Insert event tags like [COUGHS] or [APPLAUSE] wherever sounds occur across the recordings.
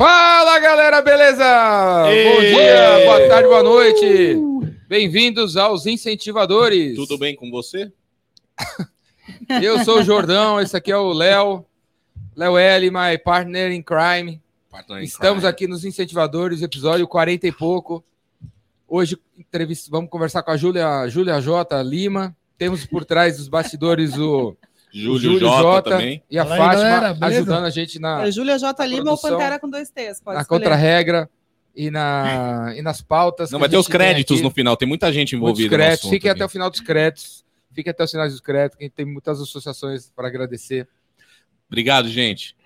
Fala galera, beleza? Ei. Bom dia, boa tarde, boa noite. Bem-vindos aos incentivadores. Tudo bem com você? [LAUGHS] Eu sou o Jordão, esse aqui é o Léo. Léo L, my partner in crime. Partner in Estamos crime. aqui nos incentivadores, episódio 40 e pouco. Hoje vamos conversar com a Júlia, Júlia J. Lima. Temos por trás dos bastidores o Júlio, Júlio J, J também. E a Fala Fátima aí, galera, ajudando a gente na. É Júlia J Lima ou Pantera com dois T's? Pode na contra-regra e, na, e nas pautas. Não, vai ter os créditos no final, tem muita gente envolvida. Créditos. Fiquem até o final dos créditos. Fiquem até os finais dos créditos, que a gente tem muitas associações para agradecer. Obrigado, gente.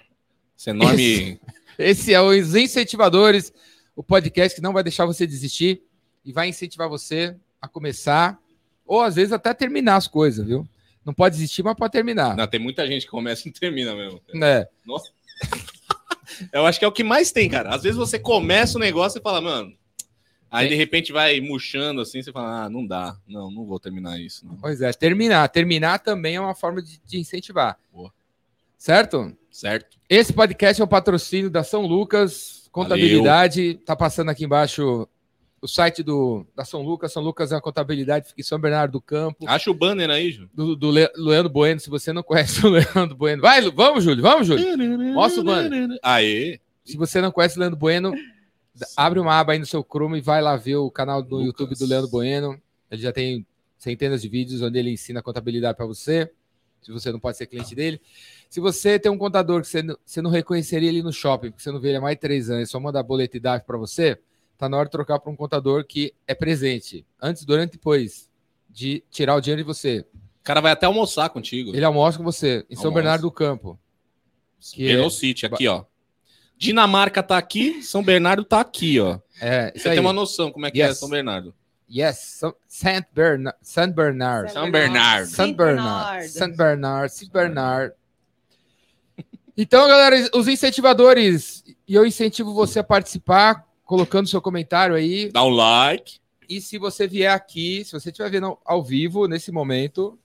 Esse enorme. Esse, esse é os Incentivadores, o podcast que não vai deixar você desistir e vai incentivar você a começar, ou às vezes até terminar as coisas, viu? Não pode desistir, mas pode terminar. Não, tem muita gente que começa e não termina mesmo. É. Nossa. [LAUGHS] Eu acho que é o que mais tem, cara. Às vezes você começa o negócio e fala, mano. Aí de repente vai murchando assim, você fala, ah, não dá, não, não vou terminar isso. Não. Pois é, terminar. Terminar também é uma forma de, de incentivar. Boa. Certo? Certo. Esse podcast é o patrocínio da São Lucas Contabilidade. Valeu. Tá passando aqui embaixo o site do, da São Lucas. São Lucas é uma contabilidade, fica em São Bernardo do Campo. Acha o banner aí, Júlio. Do, do Le, Leandro Bueno, se você não conhece [LAUGHS] o Leandro Bueno. Vai, vamos, Júlio, vamos, Júlio. Mostra o banner. Aê. Se você não conhece o Leandro Bueno, abre uma aba aí no seu Chrome e vai lá ver o canal do Lucas. YouTube do Leandro Bueno. Ele já tem centenas de vídeos onde ele ensina contabilidade para você. Se você não pode ser cliente dele. Se você tem um contador que você não, você não reconheceria ele no shopping, porque você não vê ele há mais de três anos, só manda boleto e para você, tá na hora de trocar para um contador que é presente, antes, durante e depois, de tirar o dinheiro de você. O cara vai até almoçar contigo. Ele almoça com você, em São Bernardo do Campo. Que é... City, aqui, ó. Dinamarca tá aqui, São Bernardo tá aqui, ó. É, Você tem uma noção como é que é yes. é São Bernardo. Yes, Saint Bernard. Saint Bernard. São Bernardo. Saint Bernard. Saint Bernard. Saint Bernard. Então, galera, os incentivadores, e eu incentivo você a participar colocando seu comentário aí. Dá um like. E se você vier aqui, se você estiver vendo ao vivo nesse momento,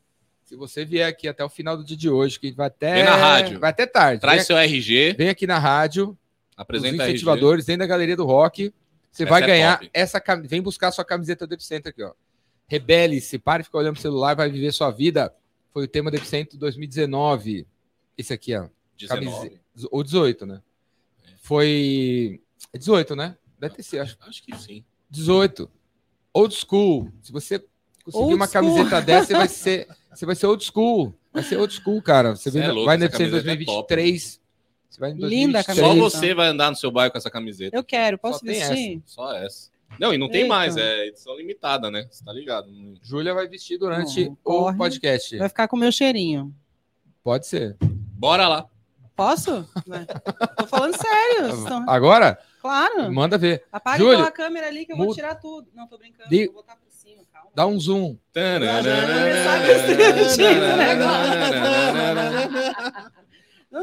se você vier aqui até o final do dia de hoje, que vai até. Vem na rádio. Vai até tarde. Traz vem, seu RG. Vem aqui na rádio. Apresenta os incentivadores, dentro da galeria do rock. Você essa vai é ganhar top. essa Vem buscar sua camiseta do Epicentro aqui, ó. Rebele-se, pare de ficar olhando pro celular, vai viver sua vida. Foi o tema do Epicentro 2019. Esse aqui, ó. 19. Camise... Ou 18, né? É. Foi. 18, né? Deve ter sido, acho. Acho que sim. 18. Old school. Se você conseguir old uma school. camiseta dessa, você vai ser, você vai ser old school. Vai ser old school, cara. Você, você é louco, vai no 2023. É você vai em 2023. Linda a camiseta. Só você vai andar no seu bairro com essa camiseta. Eu quero, posso Só vestir? Essa. Só essa. Não, e não tem Eita. mais, é edição limitada, né? Você tá ligado? Júlia vai vestir durante o podcast. Vai ficar com o meu cheirinho. Pode ser. Bora lá. Posso? Tô falando sério. Agora? Claro. Manda ver. Apaga Júlio, então a câmera ali que eu vou tirar tudo. Não, tô brincando. De... Vou botar por cima, calma. Dá um zoom.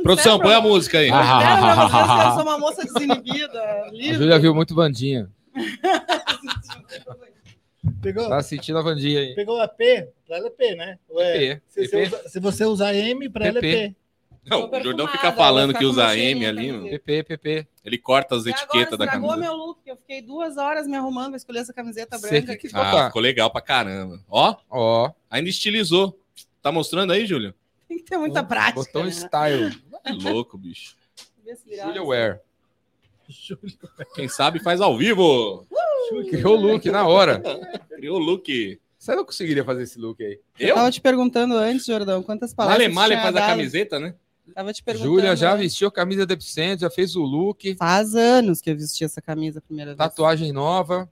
Produção, põe a música aí. [LAUGHS] eu sou uma moça desinibida. Livre. A Júlia viu muito bandinha. [LAUGHS] Pegou? Tá sentindo a bandinha aí. Pegou a P? Pra ela é P, né? P. Se, Você usa, se você usar M, pra ela é P. Não, o Jordão fica falando que usa M ali. Mano. PP, PP. Ele corta as etiquetas da camisa. meu look, eu fiquei duas horas me arrumando pra escolher essa camiseta branca. Que ah, ficou legal pra caramba. Ó, ó. Ainda estilizou. Tá mostrando aí, Júlio? Tem que ter muita oh, prática. Botou um style. É louco, bicho. Julia Wear. Quem sabe faz ao vivo. Uh! Criou o look na hora. [LAUGHS] Criou o look. Você não conseguiria fazer esse look aí? Eu? eu tava te perguntando antes, Jordão, quantas palavras. Male Male faz dado. a camiseta, né? Tava te perguntando. Júlia já vestiu a camisa deficiente, já fez o look. Faz anos que eu vesti essa camisa a primeira vez. Tatuagem nova.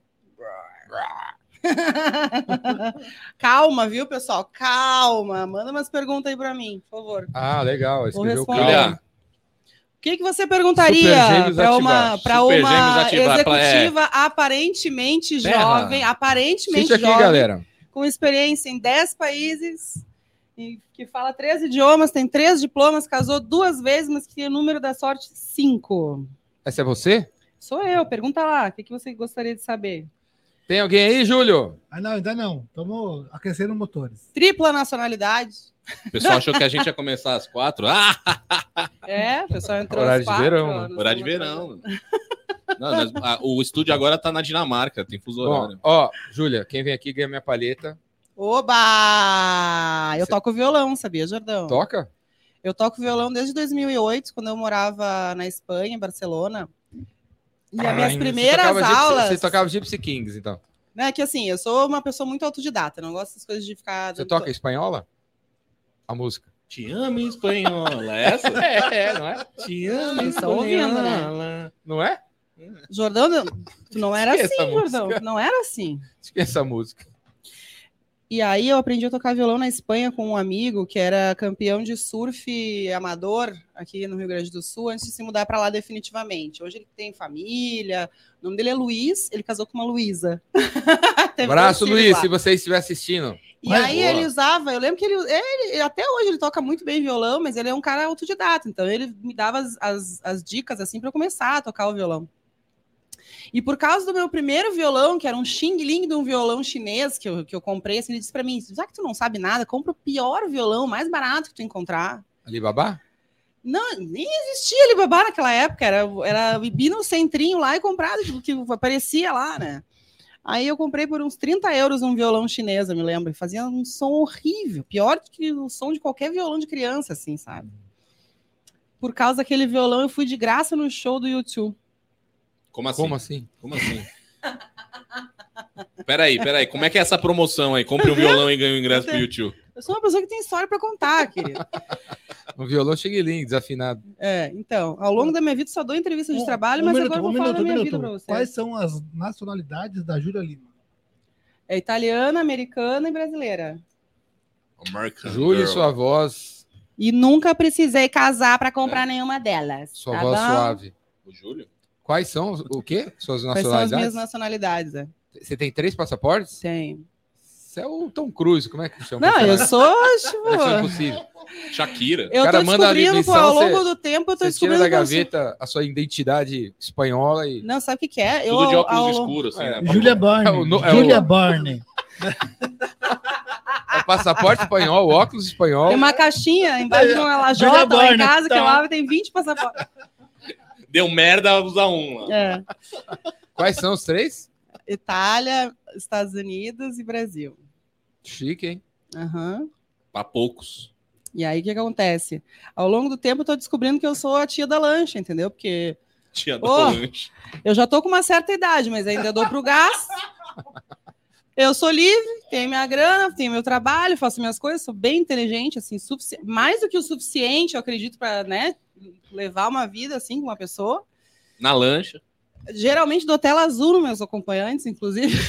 [LAUGHS] Calma, viu, pessoal? Calma. Manda umas perguntas aí para mim, por favor. Ah, legal. Escreveu calma. O que, que você perguntaria para uma, pra uma executiva é. aparentemente Terra. jovem, aparentemente aqui, jovem, galera. com experiência em 10 países, que fala três idiomas, tem três diplomas, casou duas vezes, mas que tem o número da sorte cinco. Essa é você? Sou eu. Pergunta lá. O que, que você gostaria de saber? Tem alguém aí, Júlio? Ah, não, ainda não. Estamos aquecendo motores. Tripla nacionalidade. O pessoal achou que a gente ia começar às quatro. Ah! É, o pessoal entrou Horário às de quatro, verão, ó, Horário de verão. Não, nós- a- o estúdio agora tá na Dinamarca, tem fuso horário. ó, Júlia, quem vem aqui ganha minha palheta. Oba! Eu toco violão, sabia, Jordão? Toca? Eu toco violão desde 2008, quando eu morava na Espanha, em Barcelona. E as minhas Ai, primeiras você Gypsy- aulas. Você tocava Gypsy Kings, então. Né, que assim, eu sou uma pessoa muito autodidata, não gosto dessas coisas de ficar. Você toca espanhola? A música. Te amo em espanhola, é essa? [LAUGHS] É, não é? Te amo ouvindo, né? Não é? Jordão, tu não era Esqueça assim. Jordão. Não era assim. Esqueça a música. E aí eu aprendi a tocar violão na Espanha com um amigo que era campeão de surf amador aqui no Rio Grande do Sul, antes de se mudar para lá definitivamente. Hoje ele tem família, o nome dele é Luiz, ele casou com uma Luísa. [LAUGHS] Abraço, Luiz, lá. se você estiver assistindo. E Mas aí boa. ele usava, eu lembro que ele, ele- até hoje ele toca muito bem violão, mas ele é um cara autodidata, então ele me dava as, as, as dicas assim para eu começar a tocar o violão. E por causa do meu primeiro violão, que era um Xing Ling de um violão chinês que eu, que eu comprei, assim, ele disse para mim: já que tu não sabe nada, compra o pior violão, mais barato que tu encontrar. Alibaba? Não, nem existia Alibaba naquela época, era, era ir no centrinho lá e comprar, tipo, que aparecia lá, né? Aí eu comprei por uns 30 euros um violão chinês, eu me lembro, fazia um som horrível, pior que o som de qualquer violão de criança, assim, sabe? Por causa daquele violão, eu fui de graça no show do YouTube. Como assim? Como assim? Como assim? [LAUGHS] Peraí, peraí, como é que é essa promoção aí? Compre um violão e ganhe um ingresso pro YouTube. Eu sou uma pessoa que tem história para contar, querido. [LAUGHS] Um violão Xing desafinado. É, então, ao longo da minha vida só dou entrevista de Um- trabalho, um mas minuto, agora eu um vou falar minuto, da um minha minuto. vida para você. Quais são as nacionalidades da Júlia Lima? É italiana, americana e brasileira. American Júlia e Girl. sua voz, E nunca precisei casar para comprar nenhuma delas. sua tá voz bom? suave. O Júlio? Quais são o quê? Suas Quais são as minhas nacionalidades? nacionalidades? É? Você tem três passaportes? Tem. Você é o Tom Cruise, como é que chama? Não, eu sou, [LAUGHS] Missão tipo. impossível. Shakira. Eu cara tô descobrindo, pô, missão, ao longo você- do tempo, eu tô Você tira descobrindo. da sou- gaveta a sua identidade espanhola e. Não, sabe o que, que é? Eu, Tudo de óculos ao- escuros, assim, É. né? Júlia É o Barney. no- é Júlia o- Barney. É passaporte espanhol, óculos espanhol. Tem uma caixinha embaixo de uma Julia lajota lá em casa que tá. eu abro tem 20 passaportes. Deu merda, usa um. lá. É. Quais são os três? Itália, Estados Unidos e Brasil. Chique, hein? Aham. Pra poucos. E aí, o que, que acontece? Ao longo do tempo, eu tô descobrindo que eu sou a tia da lancha, entendeu? Porque Tinha Ô. lanche. eu já tô com uma certa idade, mas ainda dou pro gás. Eu sou livre, tenho minha grana, tenho meu trabalho, faço minhas coisas, sou bem inteligente, assim, mais do que o suficiente, eu acredito, para né, levar uma vida assim com uma pessoa. Na lancha. Geralmente dou tela azul nos meus acompanhantes, inclusive. [LAUGHS]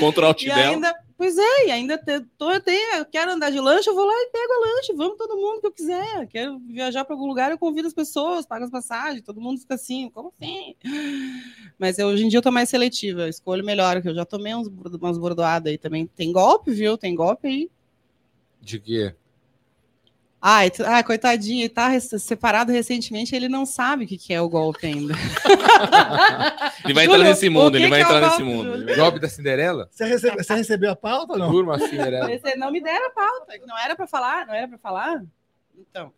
Contra o E ainda, pois é, e ainda te, tô, eu tenho, eu quero andar de lanche, eu vou lá e pego a lanche, vamos todo mundo que eu quiser. Quero viajar para algum lugar, eu convido as pessoas, pago as passagens, todo mundo fica assim, como assim? Mas eu, hoje em dia eu tô mais seletiva, eu escolho melhor, que eu já tomei uns, umas bordoadas aí também. Tem golpe, viu? Tem golpe aí. De quê? Ai, ai coitadinho, ele tá separado recentemente, ele não sabe o que, que é o golpe ainda. [LAUGHS] Ele vai entrar nesse mundo, que ele vai que é entrar nesse golpe, mundo. Golpe da Cinderela? Você, recebe- você recebeu a pauta ou não? Turma Cinderela. Não me deram a pauta, não era para falar, não era para falar. Então,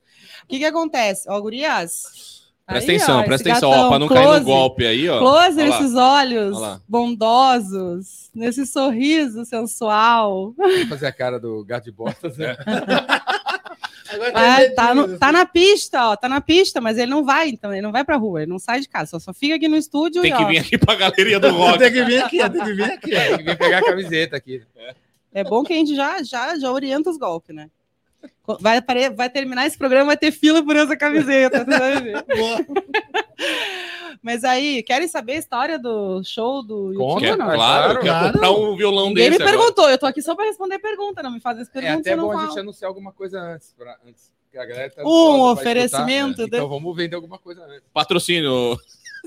o que que acontece? Ó, gurias. Presta aí, atenção, ó, presta atenção, ó, gatão, pra não cair close, no golpe aí, ó. Close Ó lá. nesses olhos Ó bondosos, nesse sorriso sensual. Vou fazer a cara do gato de botas, né? [LAUGHS] Agora Ah, tá, no- tá na pista, ó, tá na pista, mas ele não vai, então, ele não vai pra rua, ele não sai de casa, só, só fica aqui no estúdio Tem e, que ó, vir aqui pra galeria do [LAUGHS] rock. Tem que vir aqui, tem que vir aqui. Tem que vir pegar a camiseta aqui. é bom que a gente já, já, já orienta os golpes, né? Vai, apare- vai terminar esse programa, vai ter fila por essa camiseta. tu vai ver. [LAUGHS] Mas aí, querem saber a história do show do Conta, YouTube? Não? Claro, claro, quer comprar um violão Ninguém desse me agora. perguntou, eu tô aqui só para responder pergunta, não me faz essa É pergunta. até eu não bom a falo. gente anunciar alguma coisa antes. Pra, antes que a galera tá Um oferecimento, escutar. né? Então vamos vender alguma coisa antes. Patrocínio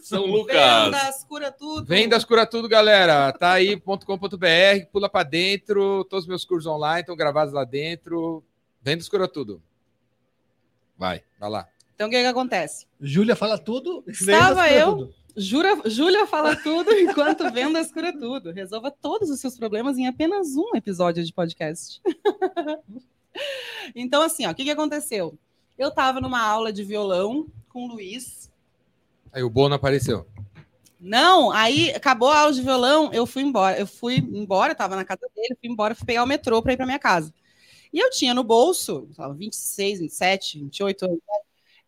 São Lucas. Vendas, cura tudo. Vendas Cura Tudo, galera. Tá aí, .com.br, pula pra dentro. Todos os meus cursos online estão gravados lá dentro. Vendas Cura Tudo. Vai, vai lá. Então o que que acontece? Júlia fala tudo. Estava eu- tudo. Jura, Júlia fala tudo enquanto vendas cura tudo. Resolva todos os seus problemas em apenas um episódio de podcast. [LAUGHS] então, assim, o que, que aconteceu? Eu estava numa aula de violão com o Luiz. Aí o Bono apareceu. Não, aí acabou a aula de violão, eu fui embora. Eu fui embora, estava na casa dele, fui embora, fui pegar o metrô para ir para minha casa. E eu tinha no bolso, 26, 27, 28 anos,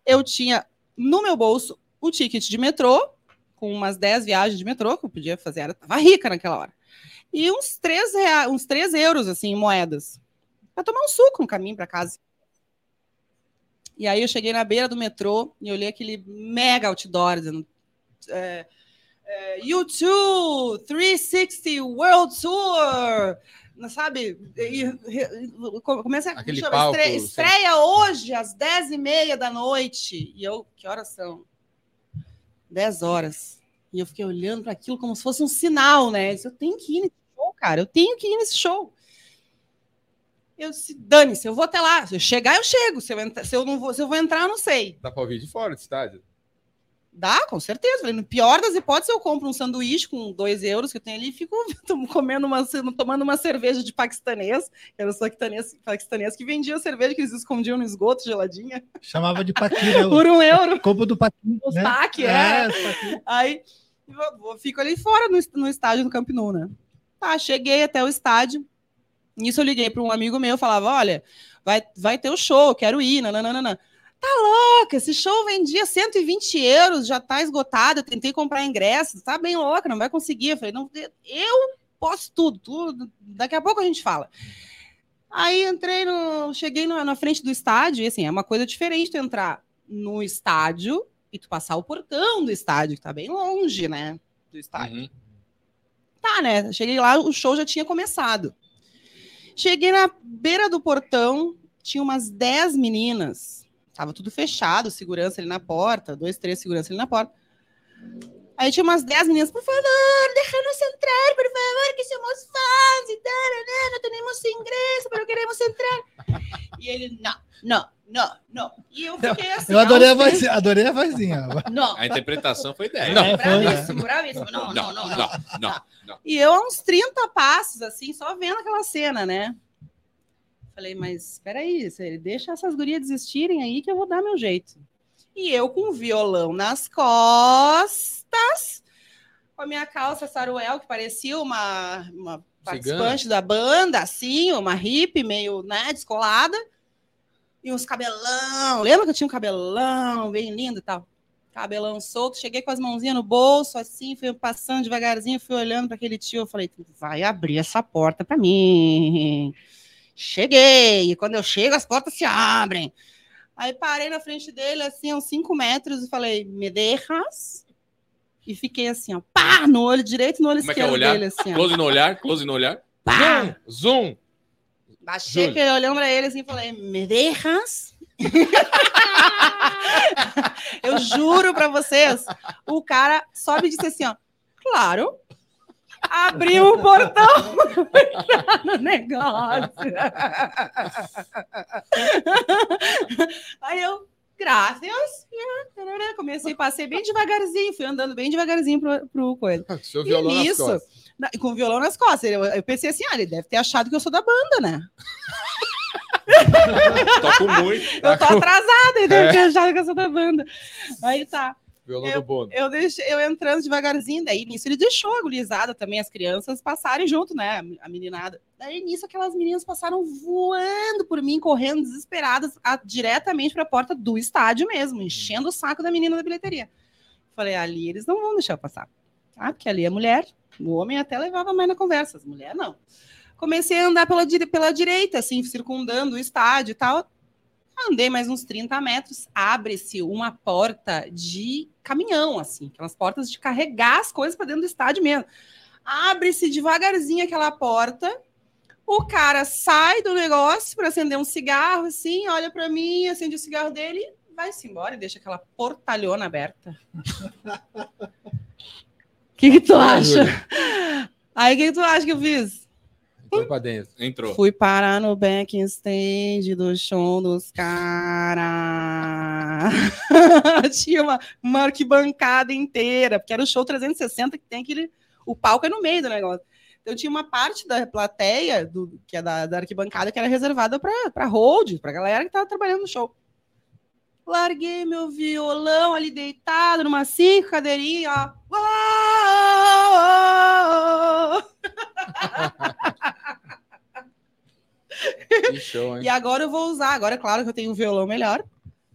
eu tinha no meu bolso o ticket de metrô, com umas 10 viagens de metrô que eu podia fazer, era, tava rica naquela hora. E uns 3, reais, uns 3 euros, assim, em moedas, para tomar um suco no caminho para casa. E aí eu cheguei na beira do metrô e olhei aquele mega outdoor dizendo. É, é, U2 360 World Tour, sabe? E, começa Aquele palco, estreia, estreia hoje às 10h30 da noite. E eu, que horas são? 10 horas. E eu fiquei olhando para aquilo como se fosse um sinal, né? Eu disse, Eu tenho que ir nesse show, cara. Eu tenho que ir nesse show. Eu disse, dane-se, eu vou até lá. Se eu chegar, eu chego. Se eu, entra- se eu não vou, se eu vou entrar, eu não sei. Dá pra ouvir de fora do estádio. Dá, com certeza. Falei, no pior das hipóteses, eu compro um sanduíche com dois euros que eu tenho ali e fico [LAUGHS] comendo uma, tomando uma cerveja de paquistanês. Era só paquistanês, paquistanês que vendia cerveja que eles escondiam no esgoto, geladinha, Chamava de paquinha. [LAUGHS] por um euro. Copo do paquinho. O né? saque, é. os paquinhos. Aí eu fico ali fora no, no estádio do Camp Nou, né? Tá, cheguei até o estádio. Nisso eu liguei para um amigo meu, falava: olha, vai, vai ter o show, quero ir, nananana. Tá louca, esse show vendia 120 euros, já tá esgotado. Eu tentei comprar ingresso, tá bem louca, não vai conseguir. Eu falei, não, eu posso tudo, tudo. Daqui a pouco a gente fala. Aí entrei no. Cheguei no- na frente do estádio, e assim, é uma coisa diferente tu entrar no estádio e tu passar o portão do estádio, que tá bem longe, né? Do estádio. Uhum. Tá, né? Cheguei lá, o show já tinha começado. Cheguei na beira do portão, tinha umas 10 meninas. Tava tudo fechado, segurança ali na porta, dois, três segurança ali na porta. Aí tinha umas 10 meninas, por favor, deixa-nos entrar, por favor, que somos fãs e tal, né? não temos ingresso, pero queremos entrar. E ele, não, não, não, não. E eu fiquei assim. Eu adorei a vozinha. Adorei a vozinha. [LAUGHS] Não, A interpretação foi 10. Não. É, né? bravíssimo, bravíssimo. Não, não, não, não. não, não, não. E eu a uns 30 passos, assim, só vendo aquela cena, né? Falei, mas espera aí, deixa essas gurias desistirem aí que eu vou dar meu jeito. E eu com o violão nas costas, com a minha calça saruel, que parecia uma, uma participante da banda, assim, uma hippie meio, né, descolada, e uns cabelão. Lembra que eu tinha um cabelão bem lindo e tal? cabelão solto, cheguei com as mãozinhas no bolso, assim, fui passando devagarzinho, fui olhando para aquele tio, eu falei, vai abrir essa porta para mim. Cheguei, e quando eu chego, as portas se abrem. Aí parei na frente dele, assim, a uns cinco metros, e falei, me deixas? E fiquei assim, ó, pá, no olho direito e no olho Como é que é esquerdo dele, assim, ó. Close no olhar, close no olhar. Pá! Zoom! Zoom! Baixei Júlio. aquele olhando para ele assim e falei, me deixas? [LAUGHS] eu juro para vocês, o cara sobe e disse assim, ó, claro, abriu o portão [LAUGHS] no negócio. [LAUGHS] Aí eu, graças, comecei, passei bem devagarzinho, fui andando bem devagarzinho pro, pro coisa. [LAUGHS] Seu E violão nas nisso, costas. na- com o violão nas costas. Eu, eu pensei assim, ah, ele deve ter achado que eu sou da banda, né? Toco muito. Eu tô atrasada, ele deve ter achado que eu sou da banda. Aí tá. Violão do Bono. Eu deixei eu entrando devagarzinho, daí nisso ele deixou a gurizada também, as crianças passarem junto, né? A meninada. Daí nisso aquelas meninas passaram voando por mim, correndo desesperadas, a- diretamente para a porta do estádio mesmo, enchendo o saco da menina da bilheteria. Falei, ali eles não vão deixar eu passar. Ah, porque ali é mulher. O homem até levava mais na conversa, as mulheres não. Comecei a andar pela, pela direita, assim, circundando o estádio e tal. Andei mais uns 30 metros, abre-se uma porta de caminhão, assim, aquelas portas de carregar as coisas para dentro do estádio mesmo. Abre-se devagarzinho aquela porta, o cara sai do negócio para acender um cigarro, assim, olha para mim, acende o cigarro dele, vai-se embora e deixa aquela portalhona aberta. O [LAUGHS] que, que tu acha? Aí o que, que tu acha que eu fiz? Foi pra dentro. Entrou. Fui parar no backstage do show dos caras. [LAUGHS] Tinha uma, uma arquibancada inteira, porque era o show 360 que tem aquele. O palco é no meio do negócio. Então tinha uma parte da plateia, do, que é da, da arquibancada, que era reservada para hold, para galera que tava trabalhando no show. Larguei meu violão ali deitado numa cinco cadeirinha, ó. Uau! [LAUGHS] [LAUGHS] Que show, hein? E agora eu vou usar, agora é claro que eu tenho um violão melhor.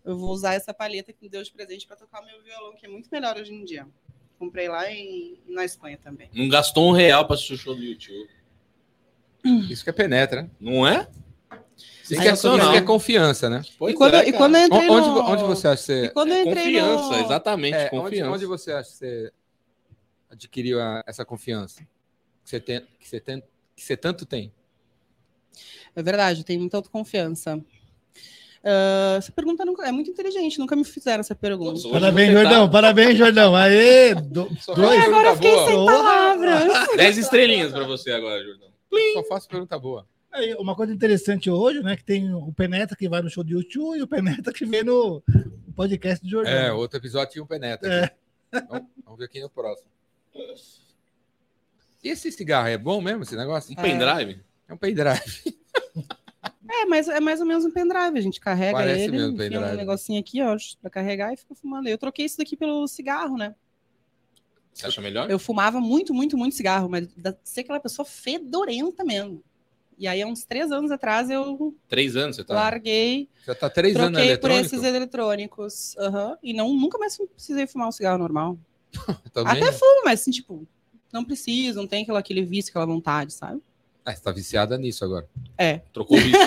Eu vou usar essa palheta que me deu de presente para tocar meu violão, que é muito melhor hoje em dia. Comprei lá em, na Espanha também. Não gastou um real pra assistir o show do YouTube. [CLEARS THROAT] Isso que é penetra? Não é? Isso que é, isso que é confiança, né? Pois e, quando, é, e quando eu entrei Onde, no... onde você acha que você. quando eu entrei confiança, no... exatamente, É, onde, confiança. onde você acha que você adquiriu a- essa confiança? Que você, tem, que, você tem, que você tanto tem? É verdade, tenho muita autoconfiança. Ah, essa pergunta nunca- é muito inteligente, nunca me fizeram essa pergunta. Hoje Parabéns, tá- Jordão. Parabéns, Jordão. Aê! do- [LAUGHS] dois. Agora eu fiquei sem boa. palavras. [LAUGHS] 10 estrelinhas pra você agora, Jordão. Só faço pergunta boa. Aí, uma coisa interessante hohoje, né? Que tem o Penetra que vai no show de YouTube e o Penetra que vem no podcast de Jordão. É, outro episódio tinha um penetra. aqui. Vamos, vamos ver aqui no próximo. E esse cigarro é bom mesmo, esse negócio? Um pendrive? É um pendrive. [LAUGHS] É, mas é mais ou menos um pendrive. A gente carrega Parece ele, mesmo enfia pendrive. um negocinho aqui, ó, pra carregar e fica fumando. Eu troquei isso daqui pelo cigarro, né? Você acha melhor? Eu fumava muito, muito, muito cigarro, mas da- ser aquela pessoa fedorenta mesmo. E aí, há uns três anos atrás, eu Três anos você tá? larguei, Já tá três anos troquei por eletrônico? esses eletrônicos. Aham. E não, nunca mais precisei fumar um cigarro normal. [LAUGHS] Até fumo, mas assim, tipo, não preciso, não tem aquela, aquele vício, aquela vontade, sabe? Ah, você tá viciada nisso agora. Trocou o vídeo.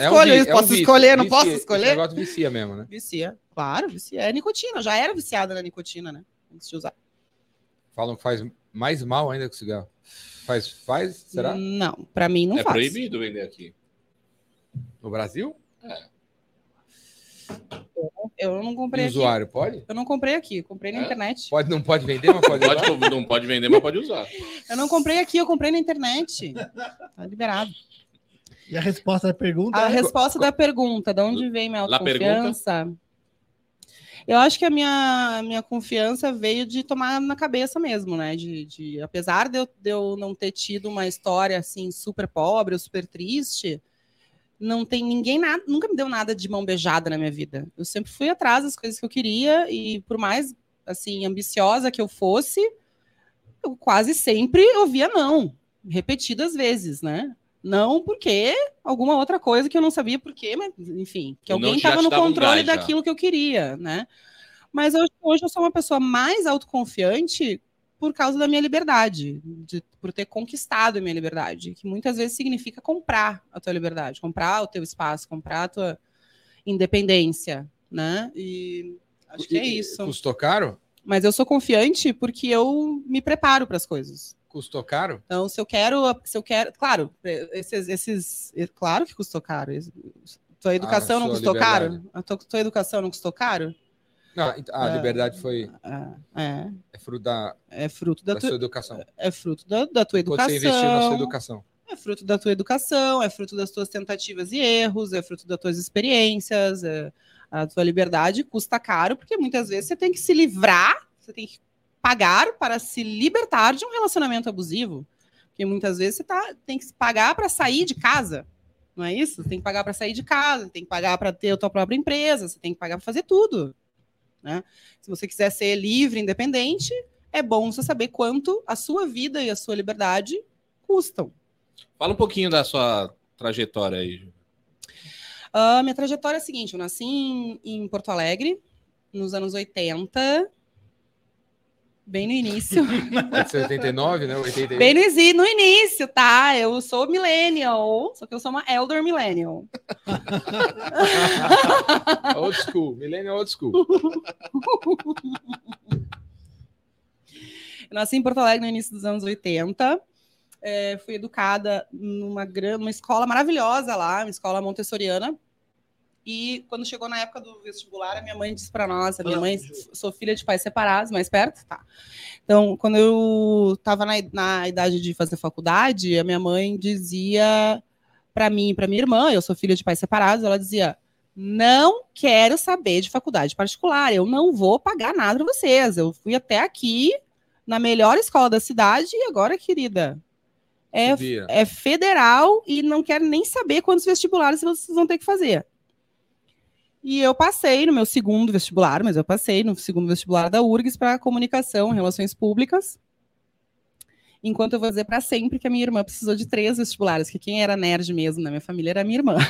Escolho isso, vi- um posso vício. escolher, não Vicia- posso Esse escolher? negócio vicia mesmo, né? Vicia, claro, vicia. É nicotina, eu já era viciada na nicotina, né? Antes de usar. Falam que faz mais mal ainda que o cigarro. Faz, faz, será? Não, pra mim não é faz. proibido vender aqui. No Brasil? Eu não comprei o aqui. usuário pode? Eu não comprei aqui, comprei na É? internet. Pode, não pode vender, mas pode, Pode, usar? não pode vender, mas pode usar. Eu não comprei aqui, eu comprei na internet. Tá liberado. E a resposta da pergunta A é... resposta da pergunta, de onde vem minha autoconfiança? Eu acho que a minha, minha confiança veio de tomar na cabeça mesmo, né? De, de- apesar de eu, de eu não ter tido uma história assim super pobre ou super triste, não tem ninguém nada, nunca me deu nada de mão beijada na minha vida. Eu sempre fui atrás das coisas que eu queria e por mais assim ambiciosa que eu fosse, eu quase sempre ouvia não, repetidas vezes, né? Não porque alguma outra coisa que eu não sabia por quê, mas enfim, que alguém estava no um controle já. daquilo que eu queria, né? Mas hoje, hoje eu sou uma pessoa mais autoconfiante por causa da minha liberdade, de- por ter conquistado a minha liberdade, que muitas vezes significa comprar a tua liberdade, comprar o teu espaço, comprar a tua independência, né? E acho que é isso. Custou caro? Mas eu sou confiante porque eu me preparo para as coisas. Custou caro? Então, se eu quero, se eu quero, claro, esses, esses claro que custou caro. Tua educação não sua custou caro? liberdade. A tua, tua educação não custou caro? Não, a É. liberdade foi É, é, é fruto da, é fruto da, da tua, sua educação. é fruto da, da tua Quando você investiu na sua educação. educação. É fruto da tua educação, é fruto das tuas tentativas e erros, é fruto das tuas experiências. é- a tua liberdade custa caro, porque muitas vezes você tem que se livrar, você tem que pagar para se libertar de um relacionamento abusivo. Porque muitas vezes você tá, tem que pagar para sair de casa. Não é isso? Você tem que pagar para sair de casa, tem que pagar para ter a tua própria empresa, você tem que pagar para fazer tudo. Né? Se você quiser ser livre, independente, é bom você saber quanto a sua vida e a sua liberdade custam. Fala um pouquinho da sua trajetória aí. A minha trajetória é a seguinte: eu nasci em, em Porto Alegre, nos anos 80, bem no início. [LAUGHS] Pode ser 89, né? 81. bem no, no início, tá? Eu sou millennial, só que eu sou uma elder millennial. [LAUGHS] Old school. Millennial old school. [LAUGHS] Eu nasci em Porto Alegre no início dos anos 80. é, fui educada numa, numa escola maravilhosa lá, uma escola montessoriana. E quando chegou na época do vestibular, a minha mãe disse para nós, a minha mãe, sou filha de pais separados, mais perto, tá. Então, quando eu estava na, na idade de fazer faculdade, a minha mãe dizia para mim e para minha irmã, eu sou filha de pais separados, ela dizia: não quero saber de faculdade particular, eu não vou pagar nada para vocês. Eu fui até aqui na melhor escola da cidade e agora, querida, é, é federal e não quero nem saber quantos vestibulares vocês vão ter que fazer. E eu passei no meu segundo vestibular, mas eu passei no segundo vestibular da URGS para comunicação, relações públicas. Enquanto eu vou dizer para sempre que a minha irmã precisou de três vestibulares, que quem era nerd mesmo na minha família era a minha irmã. [LAUGHS]